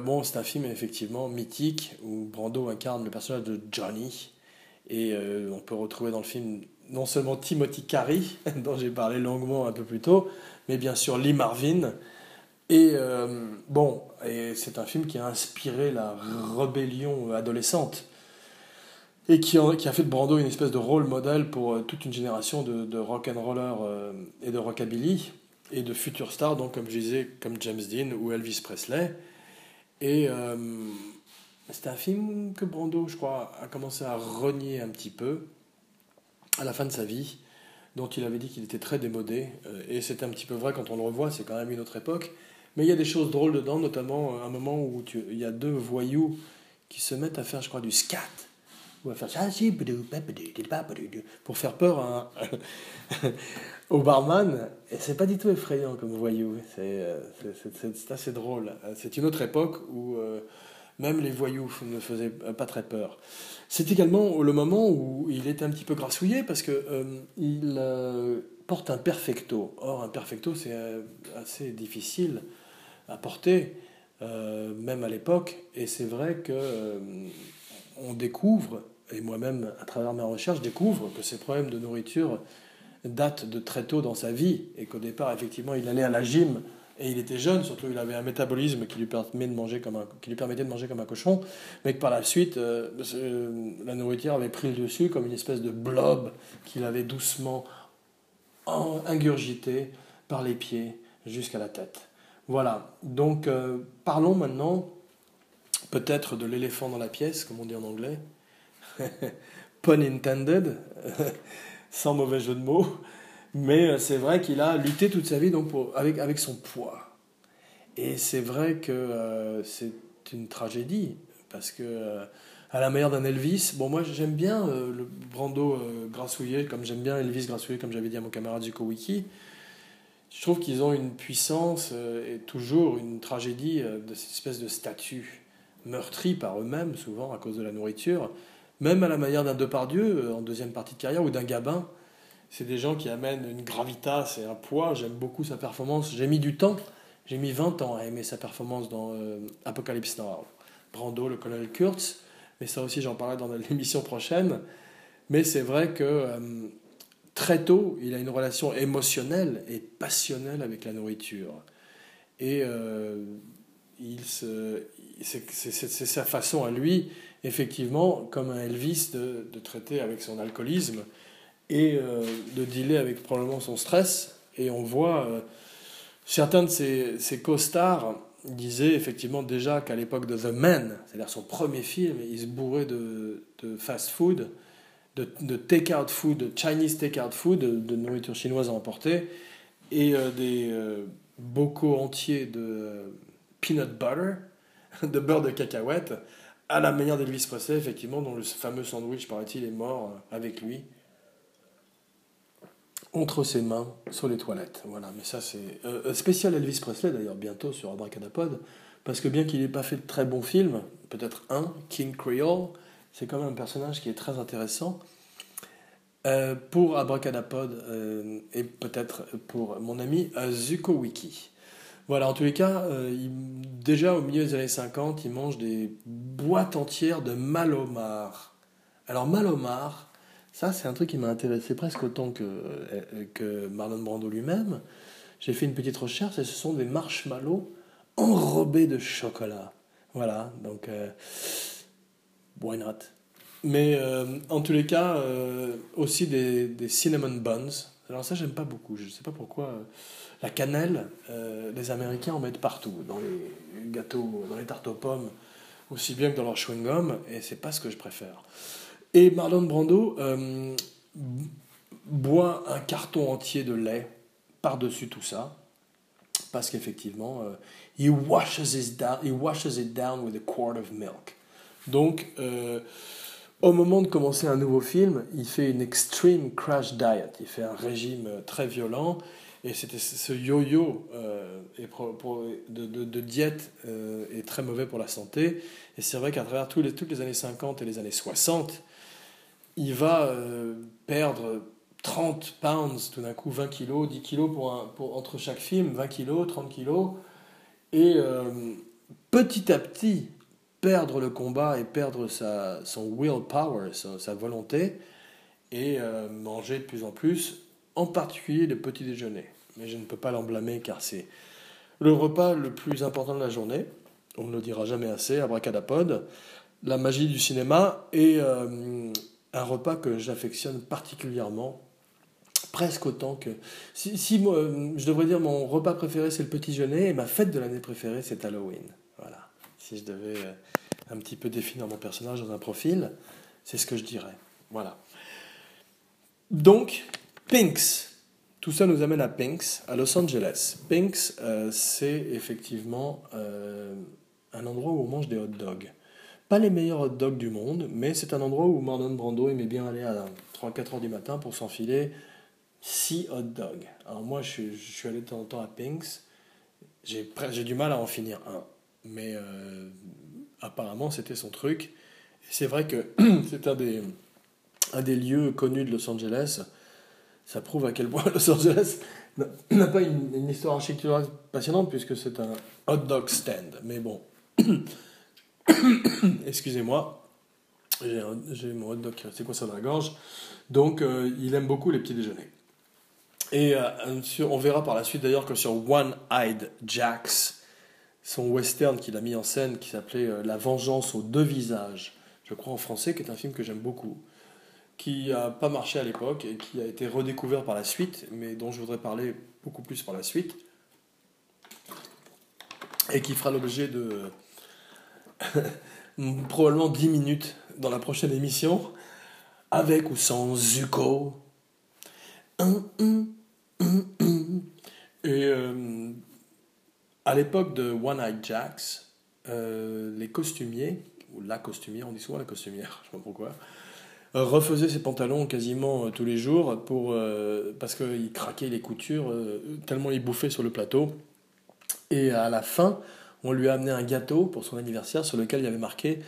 bon, c'est un film effectivement mythique où Brando incarne le personnage de Johnny. Et on peut retrouver dans le film non seulement Timothy Carey, dont j'ai parlé longuement un peu plus tôt, mais bien sûr Lee Marvin, et bon, et c'est un film qui a inspiré la rébellion adolescente et qui a, fait de Brando une espèce de rôle modèle pour euh, toute une génération de, de euh, et de rockabilly et de futurs stars, donc comme je disais, comme James Dean ou Elvis Presley. Et c'est un film que Brando, je crois, a commencé à renier un petit peu à la fin de sa vie, dont il avait dit qu'il était très démodé. et c'est un petit peu vrai quand on le revoit, c'est quand même une autre époque. Mais il y a des choses drôles dedans, notamment euh, un moment où il y a deux voyous qui se mettent à faire, je crois, du scat. Ou à faire pour faire peur au barman. Et c'est pas du tout effrayant comme voyou. C'est, euh, assez drôle. C'est une autre époque où euh, Même les voyous ne faisaient pas très peur. C'est également le moment où il est un petit peu grassouillé parce que il porte un perfecto. Or, un perfecto, c'est assez difficile à porter, même à l'époque. Et c'est vrai que on découvre, et moi-même à travers mes recherches, découvre que ces problèmes de nourriture datent de très tôt dans sa vie et qu'au départ, effectivement, il allait à la gym et il était jeune, surtout il avait un métabolisme qui lui, permettait de manger comme un, qui lui permettait de manger comme un cochon, mais que par la suite, euh, la nourriture avait pris le dessus comme une espèce de blob qu'il avait doucement ingurgité par les pieds jusqu'à la tête. Voilà, donc euh, parlons maintenant peut-être de l'éléphant dans la pièce, comme on dit en anglais. Pun intended, sans mauvais jeu de mots. Mais euh, c'est vrai qu'il a lutté toute sa vie donc avec, avec son poids. Et c'est vrai que euh, c'est une tragédie, parce que euh, à la manière d'un Elvis, bon moi j'aime bien le Brando grassouillé, comme j'aime bien Elvis grassouillé, comme j'avais dit à mon camarade Zuko Wiki. Je trouve qu'ils ont une puissance et toujours une tragédie de cette espèce de statut meurtris par eux-mêmes, souvent à cause de la nourriture, même à la manière d'un Depardieu euh, en deuxième partie de carrière ou d'un Gabin. C'est des gens qui amènent une gravitas et un poids. J'aime beaucoup sa performance. J'ai mis du temps, j'ai mis 20 ans à aimer sa performance dans euh, Apocalypse Now. Brando, le colonel Kurtz, mais ça aussi j'en parlerai dans l'émission prochaine. Mais c'est vrai que euh, très tôt, il a une relation émotionnelle et passionnelle avec la nourriture. Et c'est sa façon à lui, effectivement, comme un Elvis, de, traiter avec son alcoolisme et euh, de dealer avec probablement son stress. Et on voit, euh, certains de ses, ses co-stars disaient effectivement déjà qu'à l'époque de The Man, c'est-à-dire son premier film, il se bourrait de, de fast-food, de, de take-out food, de Chinese take-out food, de, nourriture chinoise à emporter, et euh, des bocaux entiers de peanut butter, de beurre de cacahuète, à la manière d'Elvis Presley, effectivement, dont le fameux sandwich, paraît-il, est mort euh, avec lui, entre ses mains, sur les toilettes. Voilà, mais ça c'est... Euh, euh, spécial Elvis Presley, d'ailleurs, bientôt sur Abracadapod, parce que bien qu'il n'ait pas fait de très bons films, peut-être un, King Creole, c'est quand même un personnage qui est très intéressant. pour Abracadapod et peut-être pour mon ami Zuko Wiki. Voilà, en tous les cas, euh, déjà au milieu des années 50, il mange des boîtes entières de malomar. Alors malomar, ça c'est un truc qui m'a intéressé presque autant que, euh, que Marlon Brando lui-même. J'ai fait une petite recherche et ce sont des marshmallows enrobés de chocolat. Voilà, donc euh, why Mais en tous les cas, aussi des, des cinnamon buns. Alors ça j'aime pas beaucoup, je sais pas pourquoi. La cannelle, euh, les Américains en mettent partout, dans les gâteaux, dans les tartes aux pommes, aussi bien que dans leur chewing-gum, et c'est pas ce que je préfère. Et Marlon Brando euh, boit un carton entier de lait par-dessus tout ça, parce qu'effectivement, euh, he, washes down, he washes it down with a quart of milk. Donc, au moment de commencer un nouveau film, il fait une extreme crash diet, il fait un régime très violent, et c'était ce yo-yo euh, de, de, diète euh, est très mauvais pour la santé. Et c'est vrai qu'à travers toutes les années 50 et les années 60, il va euh, perdre 30 pounds, tout d'un coup 20 kilos, 10 kilos entre chaque film, 20 kilos, 30 kilos. Et petit à petit, perdre le combat et perdre sa, son willpower, sa, sa volonté, et manger de plus en plus en particulier le petit déjeuner. Mais je ne peux pas l'en blâmer car c'est le repas le plus important de la journée. On ne le dira jamais assez, abracadapod, la magie du cinéma et euh, un repas que j'affectionne particulièrement, presque autant que... Si, si je devrais dire mon repas préféré c'est le petit déjeuner et ma fête de l'année préférée c'est Halloween. Si je devais euh, un petit peu définir mon personnage dans un profil, c'est ce que je dirais. Voilà. Donc, Pinks. Tout ça nous amène à Pinks, à Los Angeles. Pinks, euh, c'est effectivement euh, un endroit où on mange des hot dogs. Pas les meilleurs hot dogs du monde, mais c'est un endroit où Marlon Brando aimait bien aller à 3-4 heures du matin pour s'enfiler 6 hot dogs. Alors moi, je, suis allé de temps en temps à Pinks. J'ai du mal à en finir un. Mais euh, apparemment, c'était son truc. C'est vrai que c'est un des, un des lieux connus de Los Angeles. Ça prouve à quel point Los Angeles n'a pas une, histoire architecturale passionnante puisque c'est un hot dog stand. Mais bon, excusez-moi, j'ai mon hot dog c'est quoi ça dans la gorge? Donc, euh, il aime beaucoup les petits déjeuners. Et euh, on verra par la suite d'ailleurs que sur One Eyed Jacks, son western qu'il a mis en scène qui s'appelait euh, La vengeance aux deux visages, je crois en français, qui est un film que j'aime beaucoup, qui n'a pas marché à l'époque et qui a été redécouvert par la suite, mais dont je voudrais parler beaucoup plus par la suite, et qui fera l'objet de probablement 10 minutes dans la prochaine émission, avec ou sans Zuko. Et euh, à l'époque de One Eye Jacks, euh, les costumiers, ou la costumière, on dit souvent la costumière, je sais pas pourquoi, euh, refaisaient ses pantalons quasiment tous les jours pour, parce qu'il craquait les coutures tellement il bouffait sur le plateau. Et à la fin, on lui a amené un gâteau pour son anniversaire sur lequel il y avait marqué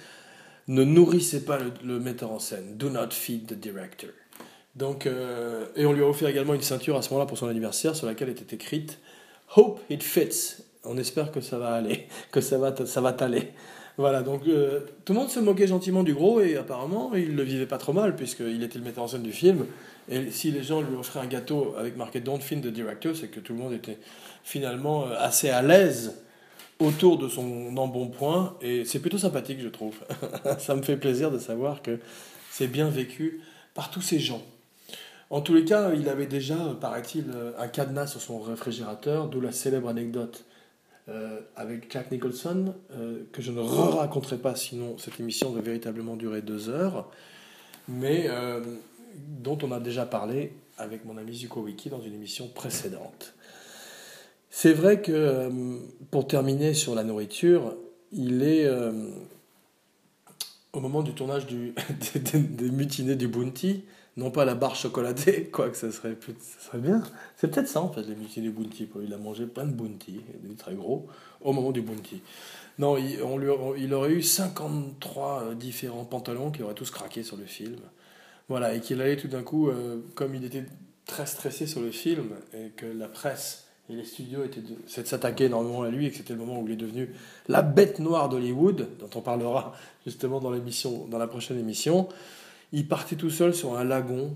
Ne nourrissez pas le metteur en scène, do not feed the director. Donc, euh, et on lui a offert également une ceinture à ce moment-là pour son anniversaire sur laquelle était écrite Hope it fits. On espère que ça va aller, que ça va, ça va t'aller. Voilà, donc euh, tout le monde se moquait gentiment du gros et apparemment il le vivait pas trop mal puisqu'il était le metteur en scène du film. Et si les gens lui offraient un gâteau avec marqué Don't Film de Director, c'est que tout le monde était finalement euh, assez à l'aise autour de son embonpoint et c'est plutôt sympathique, je trouve. ça me fait plaisir de savoir que c'est bien vécu par tous ces gens. En tous les cas, il avait déjà, paraît-il, un cadenas sur son réfrigérateur, d'où la célèbre anecdote euh, avec Jack Nicholson, euh, que je ne raconterai pas, sinon cette émission va véritablement durer deux heures, mais euh, dont on a déjà parlé avec mon ami Zuko Wiki dans une émission précédente. C'est vrai que, pour terminer sur la nourriture, il est au moment du tournage du, des, mutinées du Bounty, non pas la barre chocolatée, quoique ça serait, ça serait bien. C'est peut-être ça en fait, les mutinées du Bounty. Il a mangé plein de Bounty, des très gros, au moment du Bounty. Non, il aurait eu 53 euh, différents pantalons qui auraient tous craqué sur le film. Voilà, et qu'il allait tout d'un coup, euh, comme il était très stressé sur le film, et que la presse et les studios étaient de, s'attaquer énormément à lui et que c'était le moment où il est devenu la bête noire d'Hollywood, dont on parlera justement dans, l'émission, dans la prochaine émission. Il partait tout seul sur un lagon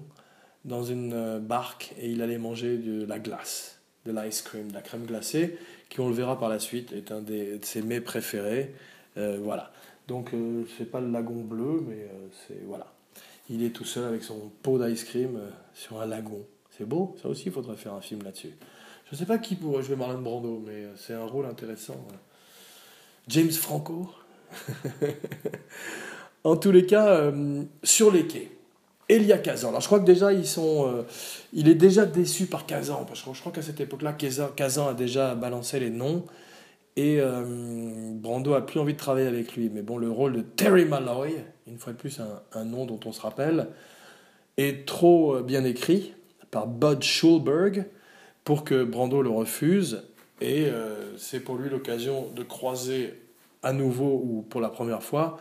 dans une euh, barque et il allait manger de la glace, de l'ice cream, de la crème glacée, qui on le verra par la suite est un de ses mets préférés. Euh, voilà. Donc euh, c'est pas le lagon bleu, mais c'est voilà. Il est tout seul avec son pot d'ice cream sur un lagon. C'est beau, ça aussi il faudrait faire un film là-dessus. Je ne sais pas qui pourrait jouer Marlon Brando, mais euh, c'est un rôle intéressant. James Franco. en tous les cas, euh, sur les quais. Elia Kazan. Alors je crois que déjà ils sont, euh, il est déjà déçu par Kazan parce que je crois qu'à cette époque-là, Kazan a déjà balancé les noms et Brando a plus envie de travailler avec lui. Mais bon, le rôle de Terry Malloy, une fois de plus un, un nom dont on se rappelle, est trop bien écrit par Bud Schulberg pour que Brando le refuse. Et euh, c'est pour lui l'occasion de croiser à nouveau ou pour la première fois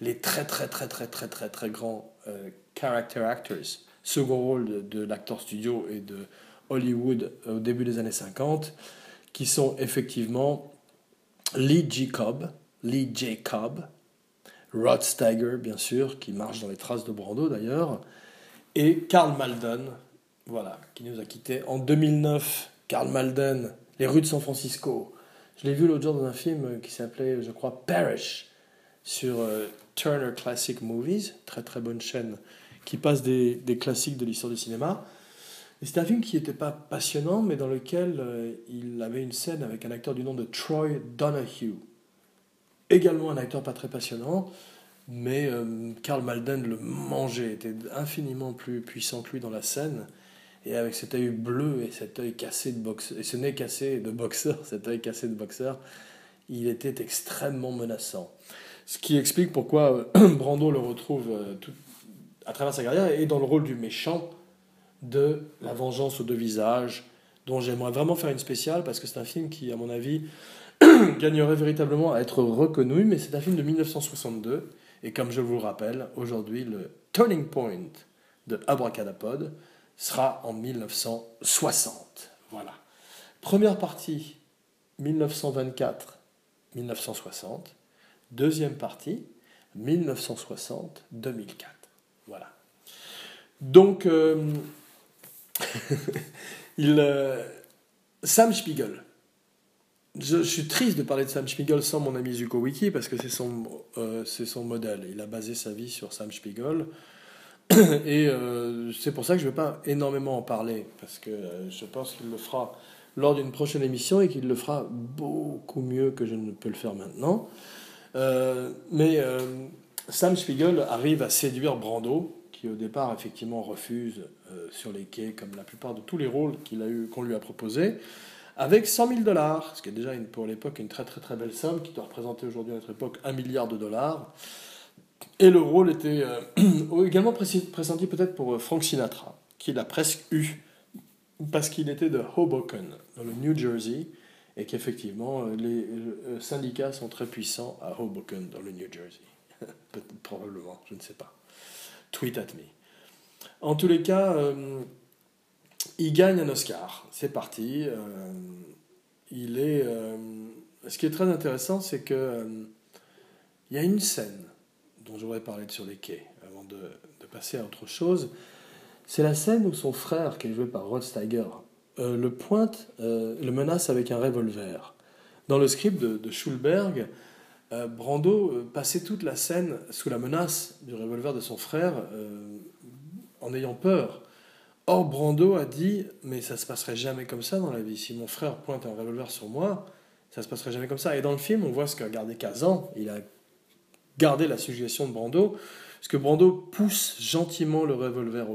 les très très très très très très très grands euh, character actors, second rôle de, l'acteur studio et de Hollywood au début des années 50, qui sont effectivement Lee Jacob, Lee Jacob, Rod Steiger bien sûr, qui marche dans les traces de Brando d'ailleurs, et Karl Malden, voilà, qui nous a quittés en 2009. Karl Malden, Les rues de San Francisco. Je l'ai vu l'autre jour dans un film qui s'appelait, je crois, Parish, sur euh, Turner Classic Movies, très très bonne chaîne qui passe des, classiques de l'histoire du cinéma. C'est un film qui n'était pas passionnant, mais dans lequel euh, il avait une scène avec un acteur du nom de Troy Donahue. Également un acteur pas très passionnant, mais euh, Karl Malden le mangeait, était infiniment plus puissant que lui dans la scène. Et avec cet œil bleu et cet œil cassé de boxeur, et ce nez cassé de boxeur, cet œil cassé de boxeur, il était extrêmement menaçant. Ce qui explique pourquoi euh, Brando le retrouve euh, à travers sa carrière et dans le rôle du méchant de La vengeance aux deux visages, dont j'aimerais vraiment faire une spéciale parce que c'est un film qui, à mon avis, gagnerait véritablement à être reconnu, mais c'est un film de 1962, et comme je vous le rappelle, aujourd'hui, le turning point de Abracadapod sera en 1960. Voilà. Première partie, 1924-1960. Deuxième partie, 1960-2004. Voilà. Donc, euh, euh, Sam Spiegel. Je, suis triste de parler de Sam Spiegel sans mon ami Zuko Wiki parce que c'est son, euh, son modèle. Il a basé sa vie sur Sam Spiegel. Et c'est pour ça que je ne vais pas énormément en parler parce que je pense qu'il le fera lors d'une prochaine émission et qu'il le fera beaucoup mieux que je ne peux le faire maintenant. mais Sam Spiegel arrive à séduire Brando, qui au départ effectivement refuse euh, sur les quais, comme la plupart de tous les rôles qu'il a eu, qu'on lui a proposé, avec 100 000 dollars, ce qui est déjà pour l'époque une très très très belle somme, qui doit représenter aujourd'hui à notre époque un milliard de dollars. Et le rôle était euh, également pressenti peut-être pour euh, Frank Sinatra, qu'il a presque eu, parce qu'il était de Hoboken, dans le New Jersey, et qu'effectivement les syndicats sont très puissants à Hoboken, dans le New Jersey. Probablement, je ne sais pas. Tweet at me. En tous les cas, euh, il gagne un Oscar. C'est parti. Euh, il est. Euh, ce qui est très intéressant, c'est que il y a une scène dont j'aurais parlé sur les quais avant de, passer à autre chose. C'est la scène où son frère, qui est joué par Rod Steiger, le pointe, le menace avec un revolver. Dans le script de, Schulberg, euh, Brando euh, passait toute la scène sous la menace du revolver de son frère euh, en ayant peur. Or, Brando a dit Mais ça se passerait jamais comme ça dans la vie. Si mon frère pointe un revolver sur moi, ça se passerait jamais comme ça. Et dans le film, on voit ce qu'a gardé Kazan. Il a gardé la suggestion de Brando, parce que Brando pousse gentiment le revolver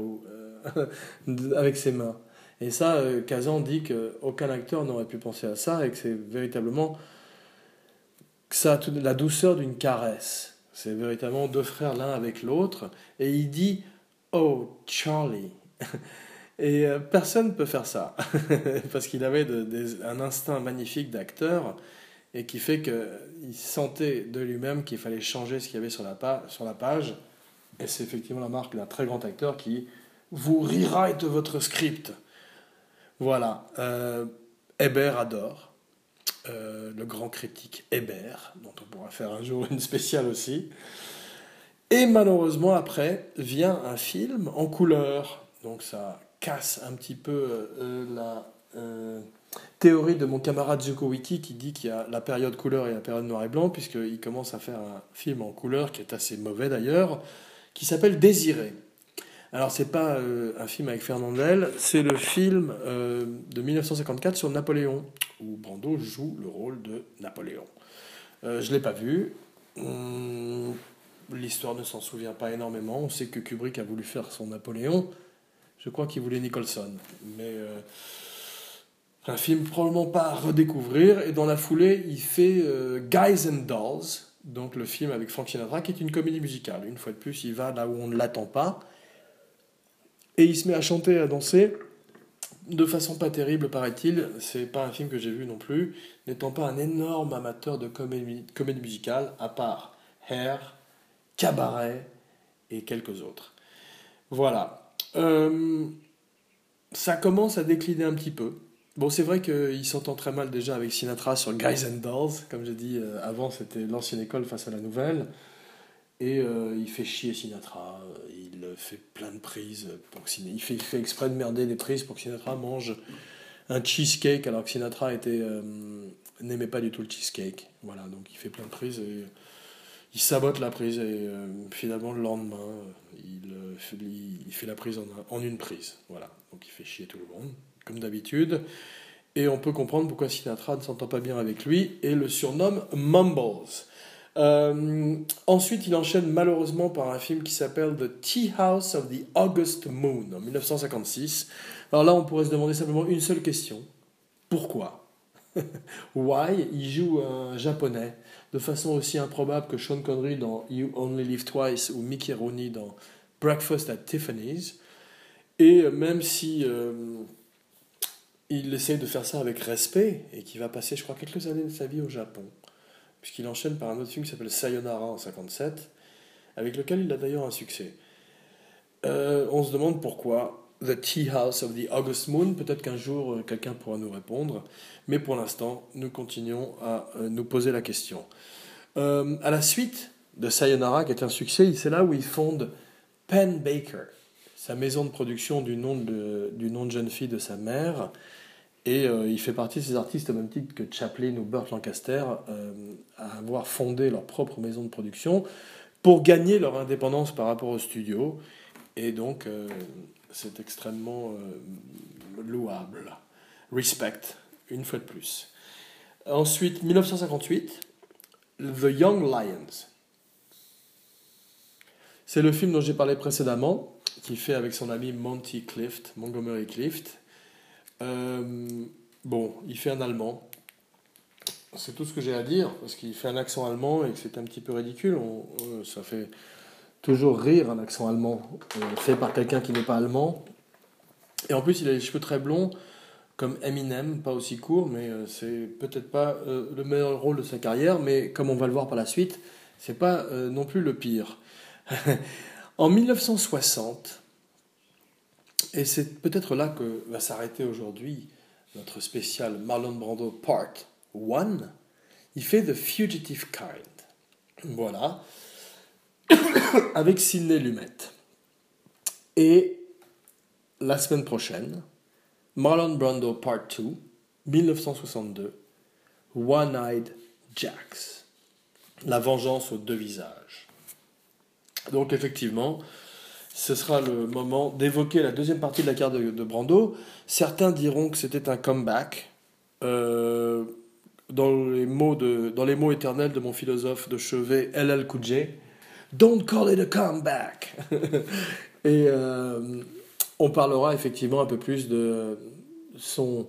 avec ses mains. Et ça, Kazan dit qu'aucun acteur n'aurait pu penser à ça et que c'est véritablement ça a la douceur d'une caresse. C'est véritablement deux frères l'un avec l'autre. Et il dit Oh, Charlie. Et euh, personne ne peut faire ça. Parce qu'il avait un instinct magnifique d'acteur et qui fait qu'il sentait de lui-même qu'il fallait changer ce qu'il y avait sur la, page. Et c'est effectivement la marque d'un très grand acteur qui vous rewrite votre script. Voilà. Euh, Hébert adore. Euh, le grand critique Hébert, dont on pourra faire un jour une spéciale aussi. Et malheureusement, après, vient un film en couleur. Donc ça casse un petit peu euh, la euh, théorie de mon camarade Zuko Wiki qui dit qu'il y a la période couleur et la période noir et blanc, puisqu'il commence à faire un film en couleur, qui est assez mauvais d'ailleurs, qui s'appelle Désiré. Alors, c'est pas euh, un film avec Fernandel, c'est le film euh, de 1954 sur Napoléon, où Brando joue le rôle de Napoléon. Euh, je l'ai pas vu. Hum, l'histoire ne s'en souvient pas énormément. On sait que Kubrick a voulu faire son Napoléon. Je crois qu'il voulait Nicholson. Mais un film probablement pas à redécouvrir. Et dans la foulée, il fait Guys and Dolls, donc le film avec Frank Sinatra, qui est une comédie musicale. Une fois de plus, il va là où on ne l'attend pas. Et il se met à chanter, à danser, de façon pas terrible, paraît-il. C'est pas un film que j'ai vu non plus, n'étant pas un énorme amateur de comédie, comédie musicale, à part Hair, Cabaret et quelques autres. Voilà. Euh, ça commence à décliner un petit peu. Bon, c'est vrai qu'il s'entend très mal déjà avec Sinatra sur Guys and Dolls. Comme j'ai dit euh, avant, c'était l'ancienne école face à la nouvelle. Et euh, il fait chier Sinatra, il fait plein de prises. Pour il, fait, il fait exprès de merder les prises pour que Sinatra mange un cheesecake alors que Sinatra euh, n'aimait pas du tout le cheesecake. Voilà, donc il fait plein de prises et il sabote la prise et finalement le lendemain, il, il fait la prise en, en, une prise. Voilà, donc il fait chier tout le monde, comme d'habitude. Et on peut comprendre pourquoi Sinatra ne s'entend pas bien avec lui et le surnomme Mumbles. Euh, ensuite, il enchaîne malheureusement par un film qui s'appelle The Tea House of the August Moon en 1956. Alors là, on pourrait se demander simplement une seule question. Pourquoi? Why? Il joue un japonais de façon aussi improbable que Sean Connery dans You Only Live Twice ou Mickey Rooney dans Breakfast at Tiffany's. Et même si euh, il essaye de faire ça avec respect et qui va passer, je crois, quelques années de sa vie au Japon, puisqu'il enchaîne par un autre film qui s'appelle Sayonara en 57, avec lequel il a d'ailleurs un succès. Euh, on se demande pourquoi The Tea House of the August Moon. Peut-être qu'un jour euh, quelqu'un pourra nous répondre, mais pour l'instant, nous continuons à euh, nous poser la question. à la suite de Sayonara, qui est un succès, c'est là où il fonde Penn Baker, sa maison de production du nom de, du nom de jeune fille de sa mère. Et il fait partie de ces artistes au même titre que Chaplin ou Burt Lancaster à avoir fondé leur propre maison de production pour gagner leur indépendance par rapport au studio. Et donc, euh, c'est extrêmement euh, louable. Respect, une fois de plus. Ensuite, 1958, The Young Lions. C'est le film dont j'ai parlé précédemment, qui fait avec son ami Monty Clift, Montgomery Clift. Euh, bon, il fait un allemand. C'est tout ce que j'ai à dire, parce qu'il fait un accent allemand et que c'est un petit peu ridicule. ça fait toujours rire un accent allemand euh, fait par quelqu'un qui n'est pas allemand. Et en plus, il a les cheveux très blonds, comme Eminem, pas aussi court, mais euh, c'est peut-être pas euh, le meilleur rôle de sa carrière, mais comme on va le voir par la suite, c'est pas non plus le pire. en 1960, et c'est peut-être là que va s'arrêter aujourd'hui notre spécial Marlon Brando Part 1, il fait The Fugitive Kind. Voilà. avec Sidney Lumet. Et la semaine prochaine, Marlon Brando Part 2, 1962, One-Eyed Jacks, La vengeance aux deux visages. Donc effectivement, ce sera le moment d'évoquer la deuxième partie de la carte de, Brando. Certains diront que c'était un comeback. Euh, dans, les mots de, dans les mots éternels de mon philosophe de chevet LL Cool Don't call it a comeback. Et euh, on parlera effectivement un peu plus de son,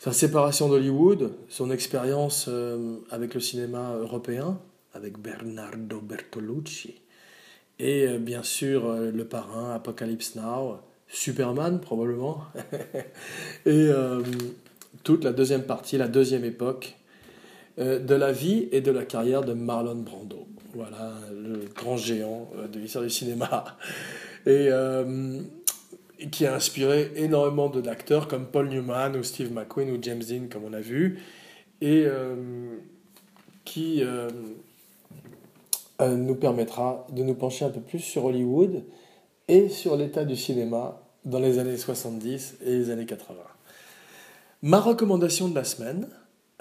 sa séparation d'Hollywood, son expérience euh, avec le cinéma européen, avec Bernardo Bertolucci, et euh, bien sûr le parrain, Apocalypse Now, Superman probablement, et toute la deuxième partie, la deuxième époque de la vie et de la carrière de Marlon Brando. Voilà, le grand géant euh, de l'histoire du cinéma. Euh, et qui a inspiré énormément d'acteurs comme Paul Newman ou Steve McQueen ou James Dean, comme on a vu. Et euh, qui nous permettra de nous pencher un peu plus sur Hollywood et sur l'état du cinéma dans les années 70 et les années 80. Ma recommandation de la semaine,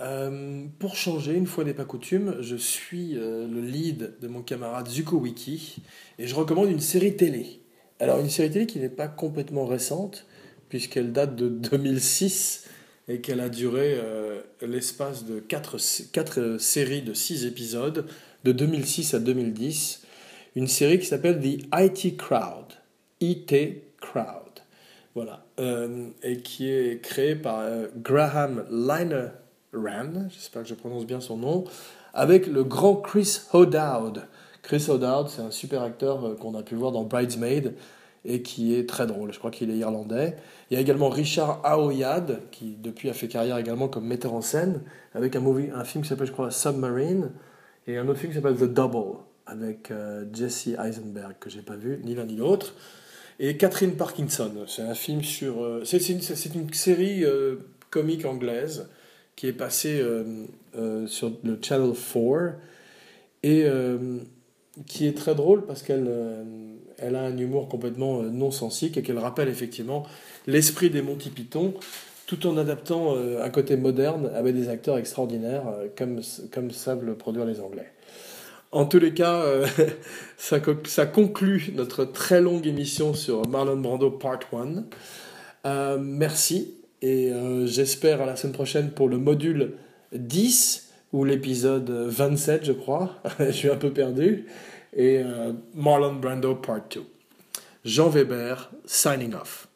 euh, pour changer, une fois n'est pas coutume, je suis euh, le lead de mon camarade Zuko Wiki et je recommande une série télé. Alors une série télé qui n'est pas complètement récente puisqu'elle date de 2006 et qu'elle a duré euh, l'espace de 4, séries de 6 épisodes de 2006 à 2010. Une série qui s'appelle The IT Crowd. IT Crowd. Voilà. et qui est créée par Graham Liner Rand, j'espère que je prononce bien son nom, avec le grand Chris O'Dowd. Chris O'Dowd, c'est un super acteur euh, qu'on a pu voir dans Bridesmaid et qui est très drôle. Je crois qu'il est irlandais. Il y a également Richard Aoyad, qui depuis a fait carrière également comme metteur en scène, avec un, movie, un film qui s'appelle, je crois, Submarine, et un autre film qui s'appelle The Double, avec euh, Jesse Eisenberg, que j'ai pas vu, ni l'un ni l'autre. Et Catherine Parkinson, c'est un film sur... Euh, c'est une, une, série comique anglaise qui est passé euh, euh, sur le Channel 4 et euh, qui est très drôle parce qu'elle elle a un humour complètement non sensique et qu'elle rappelle effectivement l'esprit des Monty Python tout en adaptant un côté moderne avec des acteurs extraordinaires comme, comme savent le produire les Anglais. En tous les cas, ça, ça, conclut notre très longue émission sur Marlon Brando Part 1. merci et euh, j'espère à la semaine prochaine pour le module 10 ou l'épisode 27, je crois. je suis un peu perdu. Et euh, Marlon Brando Part 2. Jean Weber, signing off.